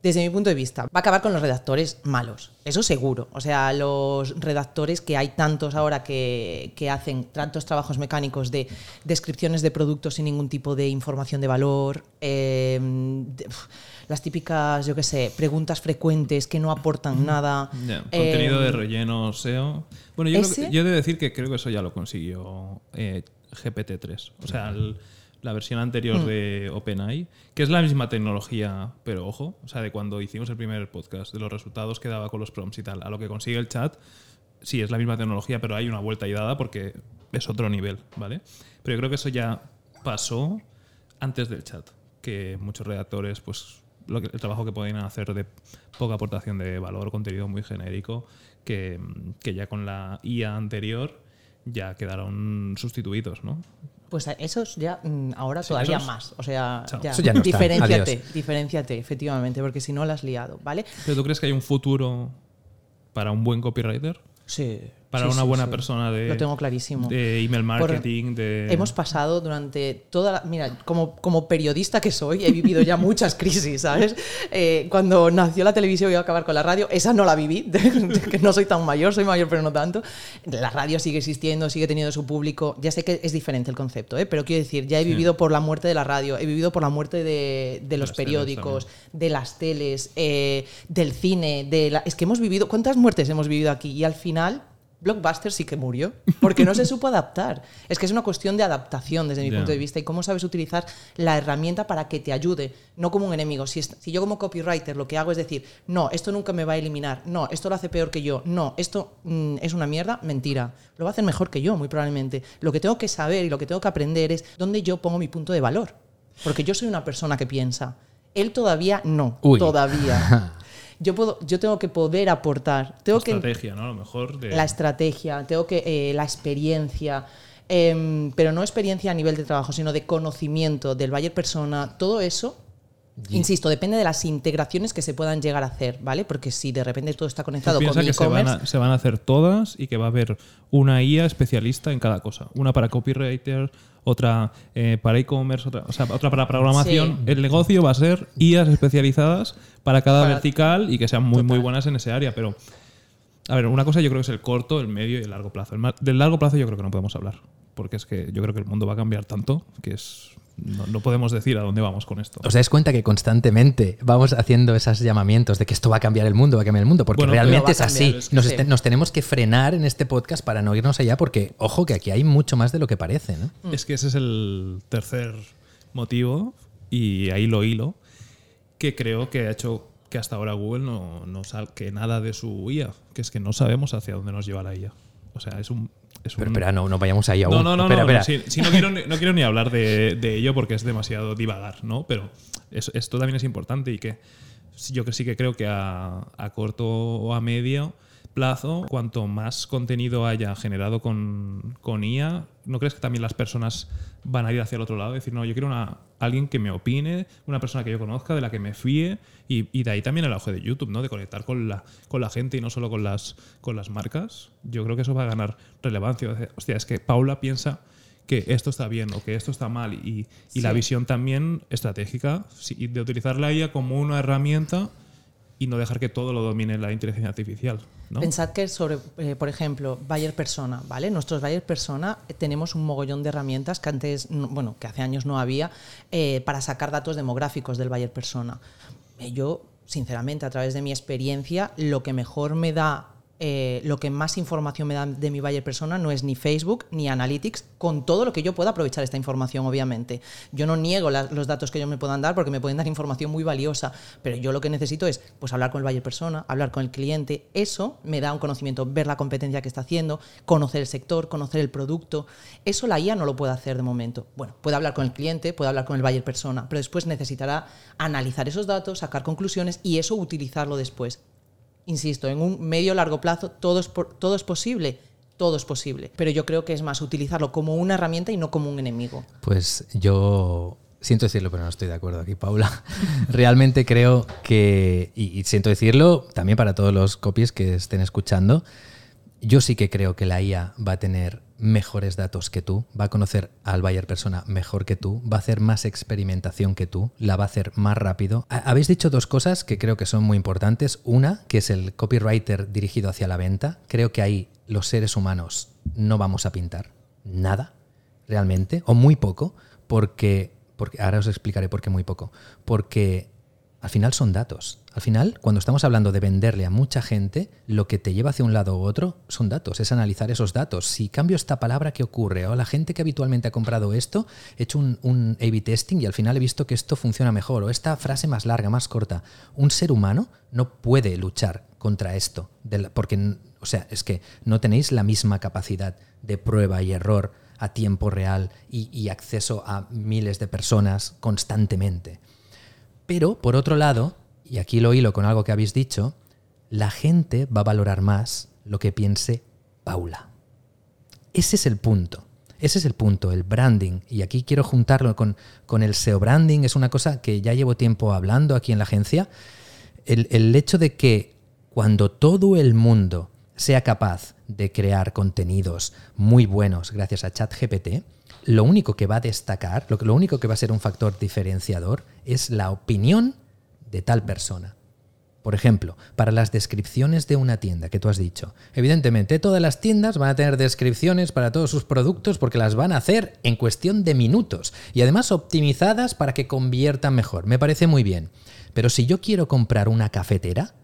Desde mi punto de vista, va a acabar con los redactores malos, eso seguro. O sea, los redactores que hay tantos ahora que, que hacen tantos trabajos mecánicos de descripciones de productos sin ningún tipo de información de valor, eh, de- las típicas, yo qué sé, preguntas frecuentes que no aportan nada. Ya, eh, contenido de relleno, SEO. Bueno, yo, creo que- yo he de decir que creo que eso ya lo consiguió eh, GPT-3. O sea, el- la versión Mm. anterior de OpenAI, que es la misma tecnología, pero ojo, o sea, de cuando hicimos el primer podcast, de los resultados que daba con los prompts y tal, a lo que consigue el chat, sí, es la misma tecnología, pero hay una vuelta y dada porque es otro nivel, ¿vale? Pero yo creo que eso ya pasó antes del chat, que muchos redactores, pues lo que- el trabajo que pueden hacer de poca aportación de valor, contenido muy genérico, que, que ya con la IA anterior ya quedaron sustituidos, ¿no? Pues esos ya mm, ahora Sí, todavía esos- más. O sea, Chao. ya, Eso ya no está. diferenciate, diferenciate, efectivamente, porque si no la has liado, ¿vale? ¿Pero tú crees que hay un futuro para un buen copywriter? Sí. Para sí, una sí, buena sí. persona de, Lo tengo clarísimo. de email Por- marketing, de... Hemos pasado durante toda la... Mira, como, como periodista que soy, he vivido ya muchas crisis, ¿sabes? Eh, cuando nació la televisión iba a acabar con la radio, esa no la viví, que no soy tan mayor, soy mayor pero no tanto. La radio sigue existiendo, sigue teniendo su público. Ya sé que es diferente el concepto, ¿eh? pero quiero decir, ya he vivido por la muerte de la radio, he vivido por la muerte de, de los las periódicos, de las teles, eh, del cine, de la... Es que hemos vivido... ¿Cuántas muertes hemos vivido aquí? Y al final... Blockbuster sí que murió, porque no se supo adaptar. Es que es una cuestión de adaptación desde mi punto de vista y cómo sabes utilizar la herramienta para que te ayude, no como un enemigo. Si, es- si yo como copywriter lo que hago es decir, no, esto nunca me va a eliminar, no, esto lo hace peor que yo, no, esto mm, es una mierda, mentira. Lo va a hacer mejor que yo, muy probablemente. Lo que tengo que saber y lo que tengo que aprender es dónde yo pongo mi punto de valor. Porque yo soy una persona que piensa. Él todavía no, Uy. todavía. Yo, puedo, yo tengo que poder aportar. Tengo que estrategia, ¿no? A lo mejor de... la estrategia, tengo que eh, la experiencia, em, pero no experiencia a nivel de trabajo, sino de conocimiento del buyer persona, todo eso. Insisto, depende de las integraciones que se puedan llegar a hacer, ¿vale? Porque si de repente todo está conectado con que se van, e-commerce, a, se van a hacer todas y que va a haber una IA especialista en cada cosa. Una para copywriter, otra eh, para e-commerce, otra, o sea, otra para programación. Sí. El negocio va a ser IAs especializadas para cada Para- vertical y que sean muy, muy buenas en ese área. Pero, a ver, una cosa yo creo que es el corto, el medio y el largo plazo. El del largo plazo yo creo que no podemos hablar. Porque es que yo creo que el mundo va a cambiar tanto que es no, no podemos decir a dónde vamos con esto. ¿Os dais cuenta que constantemente vamos haciendo esos llamamientos de que esto va a cambiar el mundo, va a cambiar el mundo? Porque Bueno, realmente es así. cambiar, es- Nos, sí. este- nos tenemos que frenar en este podcast para no irnos allá, porque, ojo, que aquí hay mucho más de lo que parece. ¿no? Es que ese es el tercer motivo, y ahí lo hilo, que creo que ha hecho que hasta ahora Google no, no salque nada de su IA, que es que no sabemos hacia dónde nos lleva la IA. O sea, es un... Es Pero espera, no, no vayamos ahí aún. no, no, no, espera, no, espera. no, sí, sí, no, quiero, ni- no quiero ni hablar de, de ello porque es demasiado divagar, ¿no? Pero es- esto también es importante y que yo que sí que creo que a, a corto o a medio plazo, cuanto más contenido haya generado con, con, IA, ¿no crees que también las personas van a ir hacia el otro lado? Decir, no, yo quiero una, alguien que me opine, una persona que yo conozca, de la que me fíe, y, y de ahí también el auge de YouTube, ¿no? De conectar con la, con la gente y no solo con las, con las marcas. Yo creo que eso va a ganar relevancia. Hostia, es que Paula piensa que esto está bien o que esto está mal y, y Sí. la visión también estratégica de utilizar la IA como una herramienta y no dejar que todo lo domine la inteligencia artificial. Pensad que sobre, eh, por ejemplo, Bayer Persona, ¿vale? Nuestros Bayer Persona eh, tenemos un mogollón de herramientas que antes, no- bueno, que hace años no había, eh, para sacar datos demográficos del Bayer Persona. Yo, sinceramente, a través de mi experiencia, lo que mejor me da, eh, lo que más información me da de mi Bayer Persona no es ni Facebook ni Analytics, con todo lo que yo pueda aprovechar esta información, obviamente. Yo no niego los datos que ellos me puedan dar porque me pueden dar información muy valiosa, pero yo lo que necesito es pues, hablar con el Bayer Persona, hablar con el cliente. Eso me da un conocimiento, ver la competencia que está haciendo, conocer el sector, conocer el producto. Eso la IA no lo puede hacer de momento. Bueno, puede hablar con el cliente, puede hablar con el Bayer Persona, pero después necesitará analizar esos datos, sacar conclusiones y eso utilizarlo después. Insisto, en un medio largo plazo todo es, todo es posible, todo es posible, pero yo creo que es más utilizarlo como una herramienta y no como un enemigo. Pues yo siento decirlo, pero no estoy de acuerdo aquí, Paula. Realmente creo que, y siento decirlo también para todos los copies que estén escuchando, yo sí que creo que la IA va a tener mejores datos que tú, va a conocer al buyer persona mejor que tú, va a hacer más experimentación que tú, la va a hacer más rápido. Ha- Habéis dicho dos cosas que creo que son muy importantes. Una, que es el copywriter dirigido hacia la venta. Creo que ahí los seres humanos no vamos a pintar nada, realmente, o muy poco, porque, porque ahora os explicaré por qué muy poco. Porque al final son datos. Al final, cuando estamos hablando de venderle a mucha gente, lo que te lleva hacia un lado u otro son datos, es analizar esos datos. Si cambio esta palabra, ¿qué ocurre? O la gente que habitualmente ha comprado esto, he hecho un, A-B testing y al final he visto que esto funciona mejor, o esta frase más larga, más corta. Un ser humano no puede luchar contra esto, porque, o sea, es que no tenéis la misma capacidad de prueba y error a tiempo real y acceso a miles de personas constantemente. Pero, por otro lado, y aquí lo hilo con algo que habéis dicho, la gente va a valorar más lo que piense Paula. Ese es el punto. Ese es el punto, el branding. Y aquí quiero juntarlo con, con el SEO branding. Es una cosa que ya llevo tiempo hablando aquí en la agencia. El, el hecho de que cuando todo el mundo sea capaz de crear contenidos muy buenos gracias a ChatGPT, lo único que va a destacar, lo, lo único que va a ser un factor diferenciador es la opinión de tal persona. Por ejemplo, para las descripciones de una tienda que tú has dicho. Evidentemente, todas las tiendas van a tener descripciones para todos sus productos porque las van a hacer en cuestión de minutos y además optimizadas para que conviertan mejor. Me parece muy bien. Pero si yo quiero comprar una cafetera,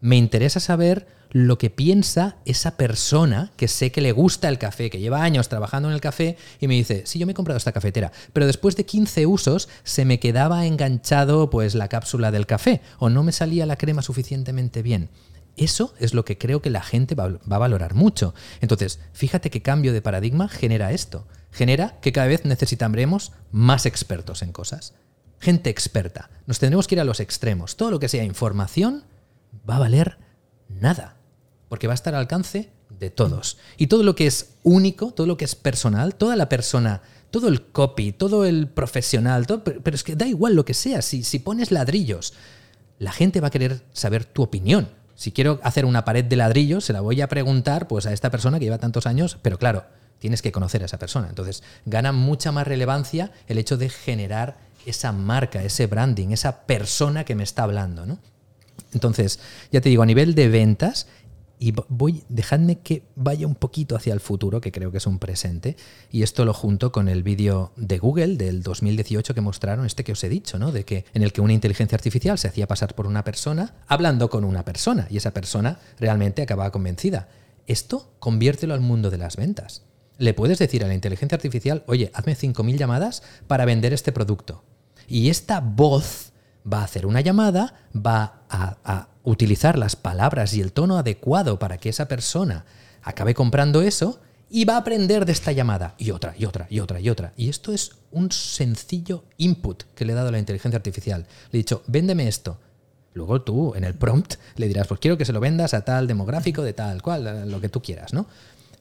me interesa saber lo que piensa esa persona que sé que le gusta el café, que lleva años trabajando en el café y me dice, sí, yo me he comprado esta cafetera, pero después de 15 usos se me quedaba enganchado pues la cápsula del café o no me salía la crema suficientemente bien. Eso es lo que creo que la gente va, va a valorar mucho. Entonces, fíjate qué cambio de paradigma genera esto. Genera que cada vez necesitaremos más expertos en cosas. Gente experta. Nos tendremos que ir a los extremos. Todo lo que sea información va a valer nada, porque va a estar al alcance de todos. Y todo lo que es único, todo lo que es personal, toda la persona, todo el copy, todo el profesional, todo- pero, es que da igual lo que sea, si, si pones ladrillos, la gente va a querer saber tu opinión. Si quiero hacer una pared de ladrillos, se la voy a preguntar pues, a esta persona que lleva tantos años, pero claro, tienes que conocer a esa persona. Entonces, gana mucha más relevancia el hecho de generar esa marca, ese branding, esa persona que me está hablando, ¿no? Entonces, ya te digo, a nivel de ventas, y vo- voy, dejadme que vaya un poquito hacia el futuro, que creo que es un presente, y esto lo junto con el vídeo de Google del 2018 que mostraron, este que os he dicho, ¿no? De que en el que una inteligencia artificial se hacía pasar por una persona hablando con una persona, y esa persona realmente acababa convencida. Esto conviértelo al mundo de las ventas. Le puedes decir a la inteligencia artificial, oye, hazme 5.000 llamadas para vender este producto. Y esta voz va a hacer una llamada, va a, utilizar las palabras y el tono adecuado para que esa persona acabe comprando eso y va a aprender de esta llamada y otra y otra y otra y otra. Y esto es un sencillo input que le he dado a la inteligencia artificial. Le he dicho, véndeme esto. Luego tú en el prompt le dirás, pues quiero que se lo vendas a tal demográfico de tal cual, lo que tú quieras, ¿no?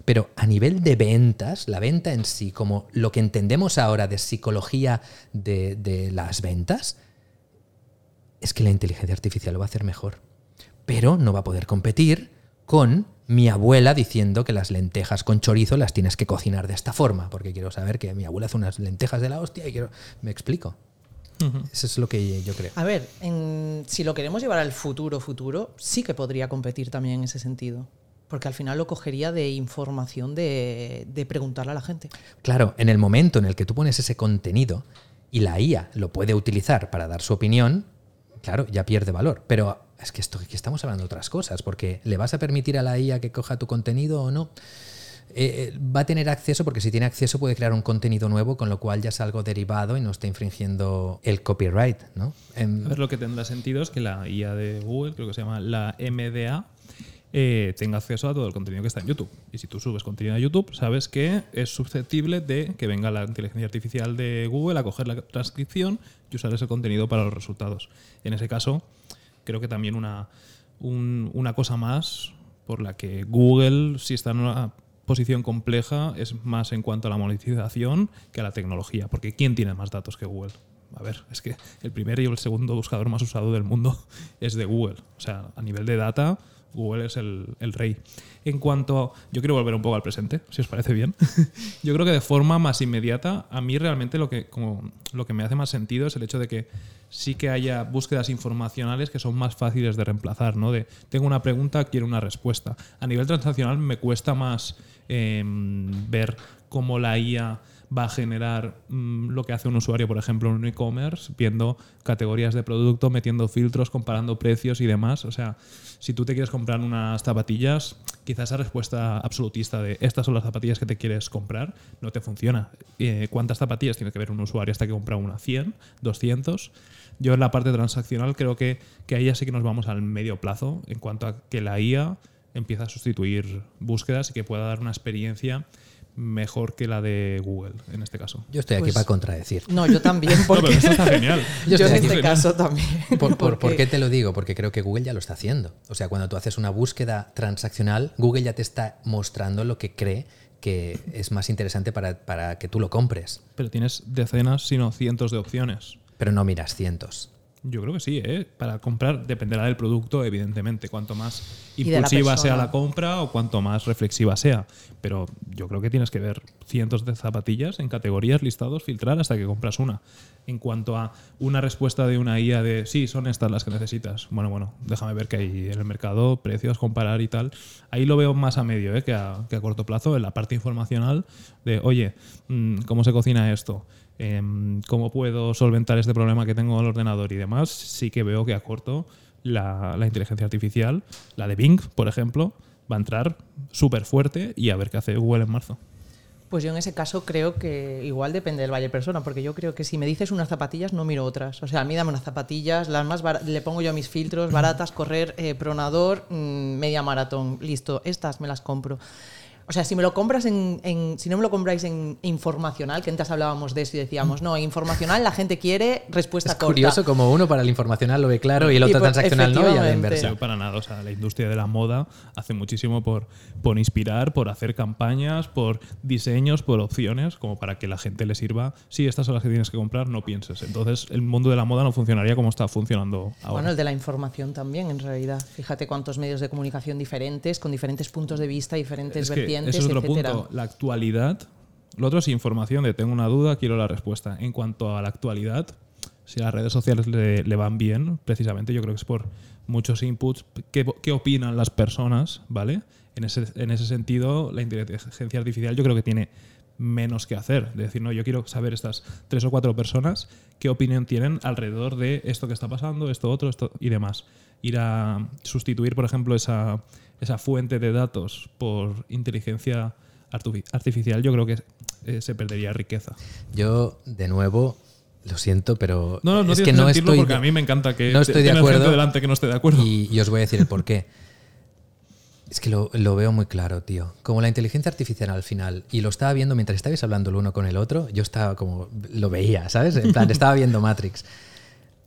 Pero a nivel de ventas, la venta en sí, como lo que entendemos ahora de psicología de, de las ventas, es que la inteligencia artificial lo va a hacer mejor. Pero no va a poder competir con mi abuela diciendo que las lentejas con chorizo las tienes que cocinar de esta forma, porque quiero saber que mi abuela hace unas lentejas de la hostia y quiero... Me explico. Eso es lo que yo creo. A ver, en- si lo queremos llevar al futuro, futuro, sí que podría competir también en ese sentido. Porque al final lo cogería de información de, de preguntarle a la gente. Claro, en el momento en el que tú pones ese contenido y la IA lo puede utilizar para dar su opinión, claro, ya pierde valor. Pero es que esto estamos hablando de otras cosas, porque ¿le vas a permitir a la IA que coja tu contenido o no? Eh, eh, va a tener acceso, porque si tiene acceso puede crear un contenido nuevo, con lo cual ya es algo derivado y no está infringiendo el copyright, ¿no? Em, A ver, lo que tendrá sentido es que la IA de Google, creo que se llama la MDA, eh, tenga acceso a todo el contenido que está en YouTube. Y si tú subes contenido a YouTube, sabes que es susceptible de que venga la inteligencia artificial de Google a coger la transcripción y usar ese contenido para los resultados. En ese caso, creo que también una, un- una cosa más por la que Google, si está en una posición compleja, es más en cuanto a la monetización que a la tecnología. Porque ¿quién tiene más datos que Google? A ver, es que el primer y el segundo buscador más usado del mundo es de Google. O sea, a nivel de data, Google es el, rey. En cuanto. Yo quiero volver un poco al presente, si os parece bien. yo creo que de forma más inmediata, a mí realmente lo que, como, lo que me hace más sentido es el hecho de que sí que haya búsquedas informacionales que son más fáciles de reemplazar, ¿no? De tengo una pregunta, quiero una respuesta. A nivel transaccional me cuesta más eh, ver cómo la IA va a generar mm, lo que hace un usuario, por ejemplo, en un e-commerce, viendo categorías de producto, metiendo filtros, comparando precios y demás. O sea, si tú te quieres comprar unas zapatillas, quizás esa respuesta absolutista de estas son las zapatillas que te quieres comprar no te funciona. Eh, ¿Cuántas zapatillas tiene que ver un usuario hasta que compra una? ¿100? ¿200? Yo en la parte transaccional creo que, que ahí ya sí que nos vamos al medio plazo en cuanto a que la IA empieza a sustituir búsquedas y que pueda dar una experiencia mejor que la de Google en este caso. yo estoy aquí Pues- para contradecir. No, yo también, No, porque pero esto está genial. Yo en este caso también. ¿Por, por- por porque- qué te lo digo? Porque creo que Google ya lo está haciendo. O sea, cuando tú haces una búsqueda transaccional, Google ya te está mostrando lo que cree que es más interesante para, para que tú lo compres. Pero tienes decenas, sino cientos de opciones. Pero no miras cientos. Yo creo que sí, ¿eh? Para comprar dependerá del producto, evidentemente. Cuanto más la impulsiva sea la compra o cuanto más reflexiva sea. Pero yo creo que tienes que ver cientos de zapatillas en categorías, listados, filtrar hasta que compras una. En cuanto a una respuesta de una IA de sí, son estas las que necesitas. Bueno, bueno, déjame ver qué hay en el mercado, precios, comparar y tal. Ahí lo veo más a medio ¿eh? que, a, que a corto plazo, en la parte informacional de, oye, mm, ¿cómo se cocina esto? Em, cómo puedo solventar este problema que tengo en el ordenador y demás, sí que veo que a corto la, la inteligencia artificial, la de Bing, por ejemplo, va a entrar súper fuerte y a ver qué hace Google en marzo. Pues yo en ese caso creo que igual depende del valle persona, porque yo creo que si me dices unas zapatillas no miro otras. O sea, a mí dame unas zapatillas, las más le pongo yo mis filtros, baratas, correr, eh, pronador, mm, media maratón, listo, estas me las compro. O sea, si me lo compras en, en- si no me lo compráis en informacional, que antes hablábamos de eso y decíamos, no, en informacional la gente quiere respuesta Es corta. curioso como uno para el informacional lo ve claro y el Y otro por- transaccional no y a la inversa. Yo para nada, o sea, la industria de la moda hace muchísimo por, por inspirar, por hacer campañas, por diseños, por opciones, como para que la gente le sirva. Sí, estas son las que tienes que comprar, no pienses. Entonces, el mundo de la moda no funcionaría como está funcionando ahora. Bueno, el de la información también, en realidad. Fíjate cuántos medios de comunicación diferentes, con diferentes puntos de vista, diferentes Es que vertientes, ese es otro etcétera. punto. La actualidad. Lo otro es información de tengo una duda, quiero la respuesta. En cuanto a la actualidad, si las redes sociales le, le van bien, precisamente yo creo que es por muchos inputs, qué, qué opinan las personas, ¿vale? En ese, en ese sentido, la inteligencia artificial yo creo que tiene menos que hacer. Es decir, no, yo quiero saber estas tres o cuatro personas qué opinión tienen alrededor de esto que está pasando, esto otro, esto y demás. Ir a sustituir, por ejemplo, esa, esa fuente de datos por inteligencia artifi- artificial, yo creo que eh, se perdería riqueza. Yo, de nuevo, lo siento, pero No, no, no es que no estoy porque a mí me encanta que no estoy de acuerdo. delante que no esté de acuerdo. Y, y os voy a decir el por qué. Es que lo, lo veo muy claro, tío. Como la inteligencia artificial al final, y lo estaba viendo mientras estabais hablando el uno con el otro, yo estaba como, lo veía, ¿sabes? En plan, estaba viendo Matrix.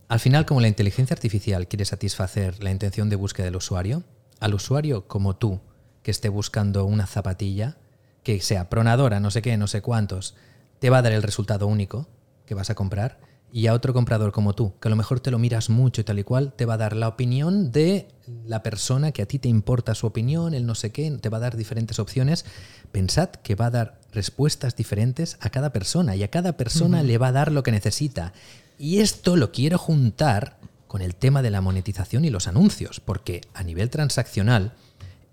Al final, como la inteligencia artificial quiere satisfacer la intención de búsqueda del usuario, al usuario como tú, que esté buscando una zapatilla, que sea pronadora, no sé qué, no sé cuántos, te va a dar el resultado único que vas a comprar y a otro comprador como tú, que a lo mejor te lo miras mucho y tal y cual, te va a dar la opinión de la persona que a ti te importa su opinión, el no sé qué, te va a dar diferentes opciones. Pensad que va a dar respuestas diferentes a cada persona y a cada persona le va a dar lo que necesita. Y esto lo quiero juntar con el tema de la monetización y los anuncios, porque a nivel transaccional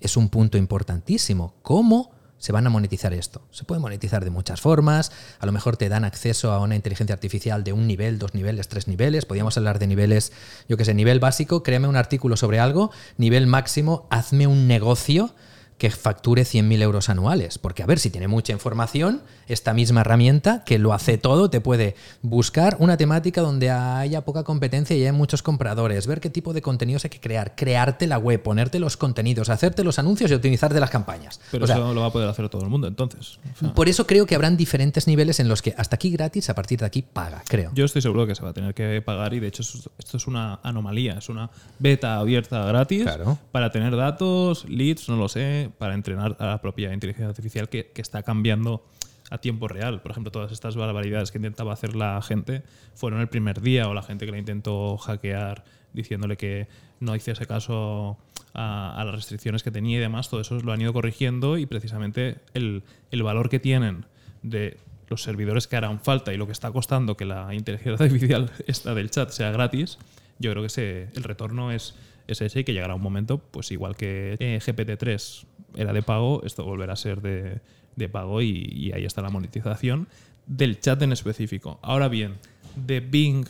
es un punto importantísimo. ¿Cómo se van a monetizar esto. Se puede monetizar de muchas formas, a lo mejor te dan acceso a una inteligencia artificial de un nivel, dos niveles, tres niveles, podríamos hablar de niveles, yo que sé, nivel básico, créame un artículo sobre algo, nivel máximo, hazme un negocio que facture 100.000 euros anuales. Porque, a ver, si tiene mucha información, esta misma herramienta que lo hace todo, te puede buscar una temática donde haya poca competencia y hay muchos compradores, ver qué tipo de contenidos hay que crear, crearte la web, ponerte los contenidos, hacerte los anuncios y optimizarte las campañas. Pero eso lo va a poder hacer todo el mundo, entonces. por eso creo que habrán diferentes niveles en los que hasta aquí gratis, a partir de aquí paga, creo. Yo estoy seguro que se va a tener que pagar y de hecho esto es una anomalía, es una beta abierta gratis para tener datos, leads, no lo sé, para entrenar a la propia inteligencia artificial que, que está cambiando a tiempo real. Por ejemplo, todas estas barbaridades que intentaba hacer la gente fueron el primer día o la gente que la intentó hackear diciéndole que no hiciese caso a, las restricciones que tenía y demás, todo eso lo han ido corrigiendo y precisamente el, el valor que tienen de los servidores que harán falta y lo que está costando que la inteligencia artificial esta del chat sea gratis, yo creo que ese, el retorno es, es ese y que llegará un momento, pues igual que eh, GPT-3 era de pago, esto volverá a ser de, de pago y, ahí está la monetización del chat en específico. Ahora bien, de Bing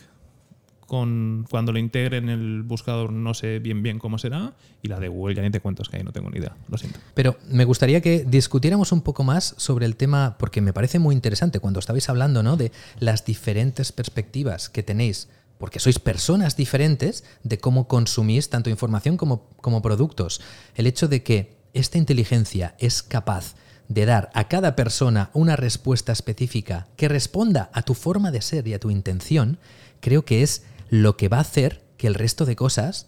con cuando lo integre en el buscador no sé bien bien cómo será y la de Google ya ni te cuento es que ahí no tengo ni idea lo siento pero me gustaría que discutiéramos un poco más sobre el tema porque me parece muy interesante cuando estabais hablando ¿no? de las diferentes perspectivas que tenéis porque sois personas diferentes de cómo consumís tanto información como, como productos el hecho de que esta inteligencia es capaz de dar a cada persona una respuesta específica que responda a tu forma de ser y a tu intención, creo que es lo que va a hacer que el resto de cosas,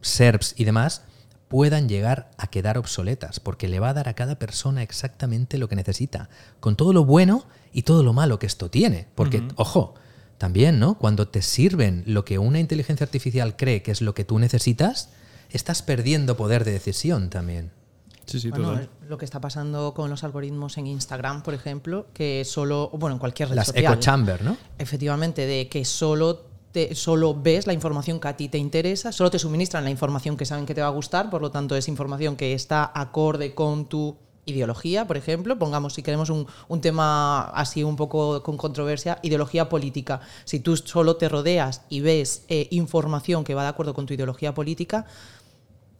SERPs y demás, puedan llegar a quedar obsoletas, porque le va a dar a cada persona exactamente lo que necesita, con todo lo bueno y todo lo malo que esto tiene. Porque, ojo, también, ¿no? Cuando te sirven lo que una inteligencia artificial cree que es lo que tú necesitas, estás perdiendo poder de decisión también. Sí, sí, bueno, Lo que está pasando con los algoritmos en Instagram, por ejemplo, que solo, bueno, en cualquier red Las social. echo chamber, ¿no? Efectivamente, de que solo te, solo ves la información que a ti te interesa, solo te suministran la información que saben que te va a gustar, por lo tanto es información que está acorde con tu ideología, por ejemplo, pongamos si queremos un, un, tema así un poco con controversia, ideología política. Si tú solo te rodeas y ves eh, información que va de acuerdo con tu ideología política,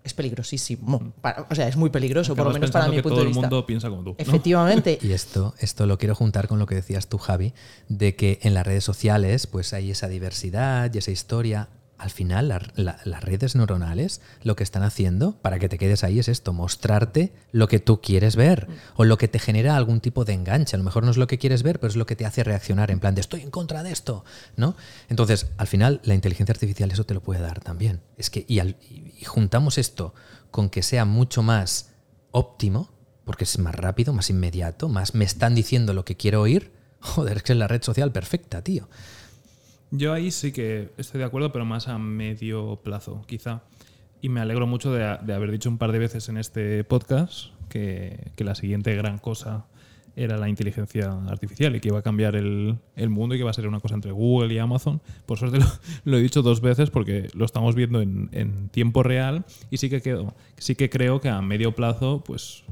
es peligrosísimo. o sea, es muy peligroso, por lo menos para mi punto de vista. Todo el mundo piensa como tú. Efectivamente. Y esto, esto lo quiero juntar con lo que decías tú, Javi, de que en las redes sociales pues hay esa diversidad y esa historia al final las redes neuronales lo que están haciendo para que te quedes ahí es esto, mostrarte lo que tú quieres ver o lo que te genera algún tipo de enganche. A lo mejor no es lo que quieres ver, pero es lo que te hace reaccionar en plan de estoy en contra de esto, ¿no? Entonces, al final la inteligencia artificial eso te lo puede dar también. Es que y, y juntamos esto con que sea mucho más óptimo, porque es más rápido, más inmediato, más me están diciendo lo que quiero oír. Joder, es que es la red social perfecta, tío. Yo ahí sí que estoy de acuerdo, pero más a medio plazo, quizá. Y me alegro mucho de, haber dicho un par de veces en este podcast que, la siguiente gran cosa era la inteligencia artificial y que iba a cambiar el, mundo y que iba a ser una cosa entre Google y Amazon. Por suerte lo, he dicho dos veces porque lo estamos viendo en, tiempo real y sí que, quedo, sí que creo que a medio plazo pues,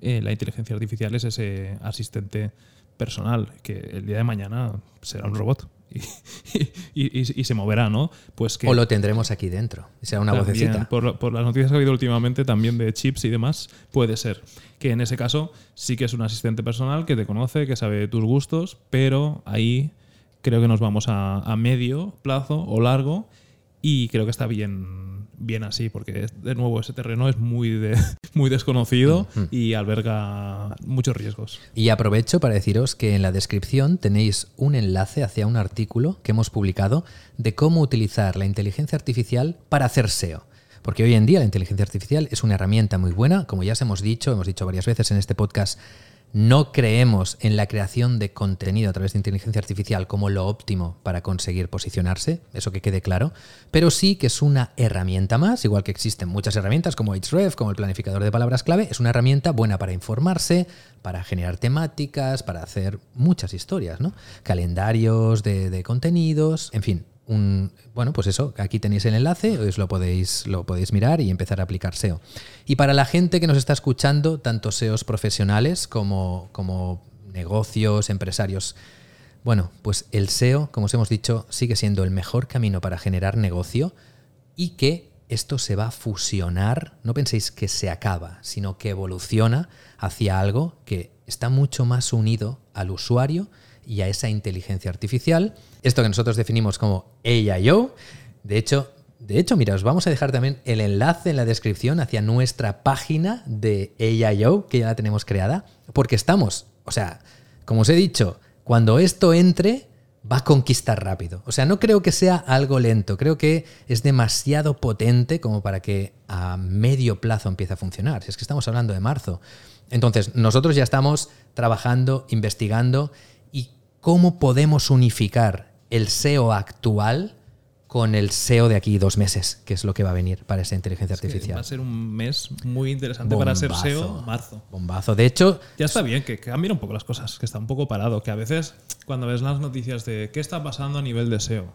eh, la inteligencia artificial es ese asistente personal que el día de mañana será un robot. y, se moverá, ¿no? Pues que o lo tendremos aquí dentro, sea una vocecita. Por, por, las noticias que ha habido últimamente, también de chips y demás, puede ser que en ese caso sí que es un asistente personal que te conoce, que sabe tus gustos, pero ahí creo que nos vamos a, a medio plazo o largo y creo que está bien bien así, porque de nuevo ese terreno es muy, de, muy desconocido y alberga muchos riesgos. Y aprovecho para deciros que en la descripción tenéis un enlace hacia un artículo que hemos publicado de cómo utilizar la inteligencia artificial para hacer SEO. Porque hoy en día la inteligencia artificial es una herramienta muy buena, como ya os hemos dicho, hemos dicho varias veces en este podcast, no creemos en la creación de contenido a través de inteligencia artificial como lo óptimo para conseguir posicionarse, eso que quede claro, pero sí que es una herramienta más, igual que existen muchas herramientas como Href, como el planificador de palabras clave, es una herramienta buena para informarse, para generar temáticas, para hacer muchas historias, ¿no? Calendarios de, de contenidos, en fin, un, bueno, pues eso, aquí tenéis el enlace, os lo podéis, lo podéis mirar y empezar a aplicar SEO. Y para la gente que nos está escuchando, tanto SEOs profesionales como, como negocios, empresarios, bueno, pues el SEO, como os hemos dicho, sigue siendo el mejor camino para generar negocio y que esto se va a fusionar, no penséis que se acaba, sino que evoluciona hacia algo que está mucho más unido al usuario y a esa inteligencia artificial. Esto que nosotros definimos como AIO. De hecho, de hecho, mira, os vamos a dejar también el enlace en la descripción hacia nuestra página de AIO, que ya la tenemos creada, porque estamos, o sea, como os he dicho, cuando esto entre, va a conquistar rápido. O sea, no creo que sea algo lento, creo que es demasiado potente como para que a medio plazo empiece a funcionar. Si es que estamos hablando de marzo. Entonces, nosotros ya estamos trabajando, investigando cómo podemos unificar el SEO actual con el SEO de aquí dos meses, que es lo que va a venir para esa inteligencia artificial. va a ser un mes muy interesante para ser SEO, marzo. Bombazo. De hecho... Ya está bien, que, cambien un poco las cosas, que está un poco parado, que a veces cuando ves las noticias de qué está pasando a nivel de SEO,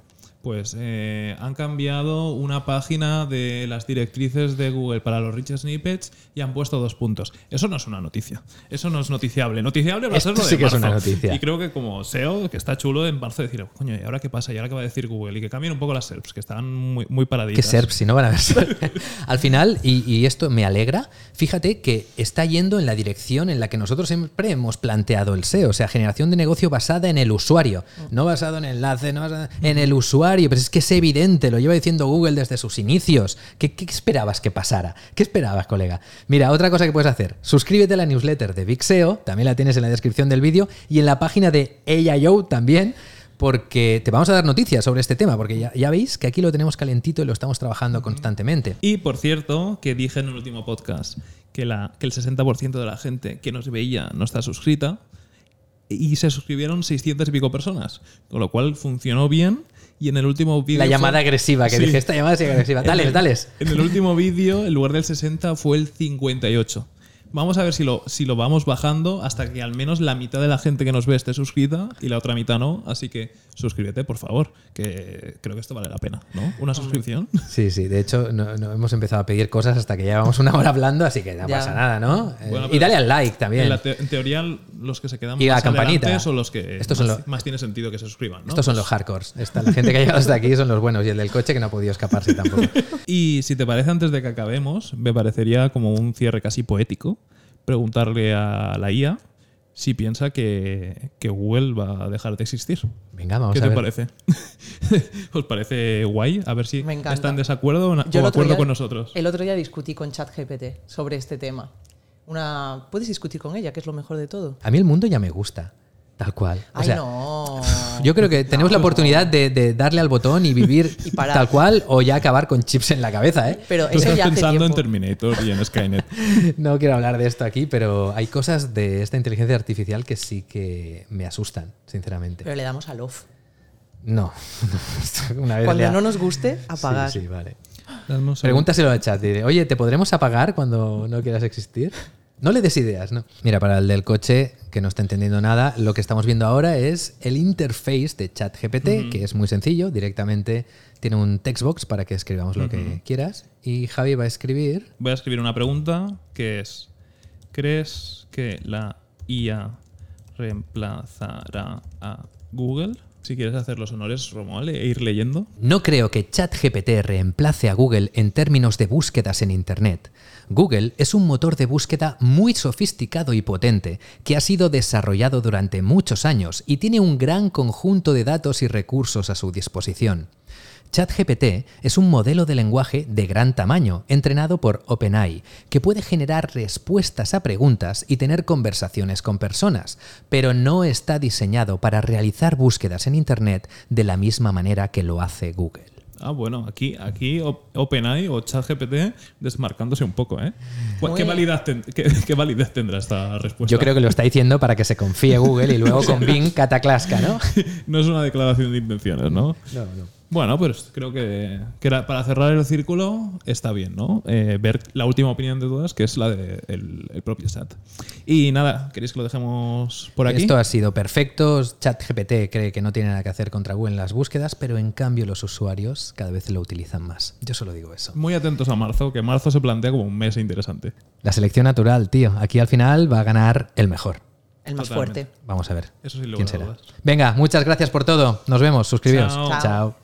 pues eh, han cambiado una página de las directrices de Google para los rich snippets y han puesto dos puntos. Eso no es una noticia. Eso no es noticiable. Noticiable va a ser lo de sí que marzo. es una noticia. Y creo que como SEO, que está chulo en marzo decir, coño, ¿y ahora qué pasa? ¿Y ahora qué va a decir Google? Y que cambien un poco las SERPs, que están muy, muy paraditas. ¿Qué SERPs? Si no van a ver. Al final, y, y esto me alegra, fíjate que está yendo en la dirección en la que nosotros siempre hemos planteado el SEO. O sea, generación de negocio basada en el usuario. No basado en enlace, no basado en el usuario. Pero es que es evidente, lo lleva diciendo Google desde sus inicios. ¿Qué, esperabas que pasara? ¿Qué esperabas, colega? Mira, otra cosa que puedes hacer, suscríbete a la newsletter de Big SEO, también la tienes en la descripción del vídeo, y en la página de AIO también, porque te vamos a dar noticias sobre este tema, porque ya, veis que aquí lo tenemos calentito y lo estamos trabajando constantemente. Y por cierto, que dije en el último podcast que, que el 60% de la gente que nos veía no está suscrita y se suscribieron 600 y pico personas, con lo cual funcionó bien. Y en el último vídeo. La llamada fue- agresiva, que Sí. dije, esta llamada es agresiva. El, dales. En el último vídeo, en lugar del 60 fue el 58. Vamos a ver si lo, si lo vamos bajando hasta que al menos la mitad de la gente que nos ve esté suscrita y la otra mitad no. Así que suscríbete, por favor, que creo que esto vale la pena, ¿no? Una suscripción. Sí, sí, de hecho no, no hemos empezado a pedir cosas hasta que llevamos una hora hablando, así que no Ya. pasa nada, ¿no? Eh, Bueno, y dale al like también. En, la te- en teoría, los que se quedan Y la más campanita. adelante son los que Estos más, son lo- más tiene sentido que se suscriban. ¿no? Estos son Pues- los hardcores. Esta, la gente que ha llegado hasta aquí son los buenos y el del coche que no ha podido escaparse tampoco. Y si te parece, antes de que acabemos, me parecería como un cierre casi poético preguntarle a la IA si piensa que, que Google va a dejar de existir. Venga, vamos ¿Qué a te ver. parece? ¿Os parece guay? A ver si está en desacuerdo o Yo o acuerdo día- con nosotros. El otro día discutí con ChatGPT sobre este tema. Una, puedes discutir con ella, que es lo mejor de todo. A mí el mundo ya me gusta, tal cual. O Ay, sea, no. Yo creo que tenemos la oportunidad de, de darle al botón y vivir Y parar. tal cual o ya acabar con chips en la cabeza, ¿eh? Pero Tú eso estás ya hace pensando en. Terminator y en Skynet. No quiero hablar de esto aquí, pero hay cosas de esta inteligencia artificial que sí que me asustan, sinceramente. Pero le damos al off. No. Una vez Cuando no nos guste, apagar. Sí, sí, vale. Pregúntaselo al chat. Diré, Oye, ¿te podremos apagar cuando no quieras existir? No le des ideas, ¿no? Mira, para el del coche que no está entendiendo nada, lo que estamos viendo ahora es el interface de ChatGPT, que es muy sencillo. Directamente tiene un textbox para que escribamos lo que quieras. Y Javi va a escribir. Voy a escribir una pregunta que es: ¿Crees que la IA reemplazará a Google? Si quieres hacer los honores, Romuald, e ir leyendo. No creo que ChatGPT reemplace a Google en términos de búsquedas en Internet. Google es un motor de búsqueda muy sofisticado y potente que ha sido desarrollado durante muchos años y tiene un gran conjunto de datos y recursos a su disposición. ChatGPT es un modelo de lenguaje de gran tamaño, entrenado por OpenAI, que puede generar respuestas a preguntas y tener conversaciones con personas, pero no está diseñado para realizar búsquedas en Internet de la misma manera que lo hace Google. Ah, bueno, aquí, aquí OpenAI o ChatGPT desmarcándose un poco, ¿eh? ¿Qué validez, qué, validez, tendrá esta respuesta? Yo creo que lo está diciendo para que se confíe Google y luego con Bing cataclasca, ¿no? no es una declaración de intenciones, ¿no? No, no. Bueno, pues creo que, para cerrar el círculo está bien, ¿no? Eh, ver la última opinión de todas, que es la del el propio chat. Y nada, ¿queréis que lo dejemos por aquí? Esto ha sido perfecto. ChatGPT cree que no tiene nada que hacer contra Google en las búsquedas, pero en cambio los usuarios cada vez lo utilizan más. Yo solo digo eso. Muy atentos a marzo, que marzo se plantea como un mes interesante. La selección natural, tío. Aquí al final va a ganar el mejor. El más fuerte. Vamos a ver. Eso sí lo ¿Quién será? Venga, muchas gracias por todo. Nos vemos. Suscribiros. Chao.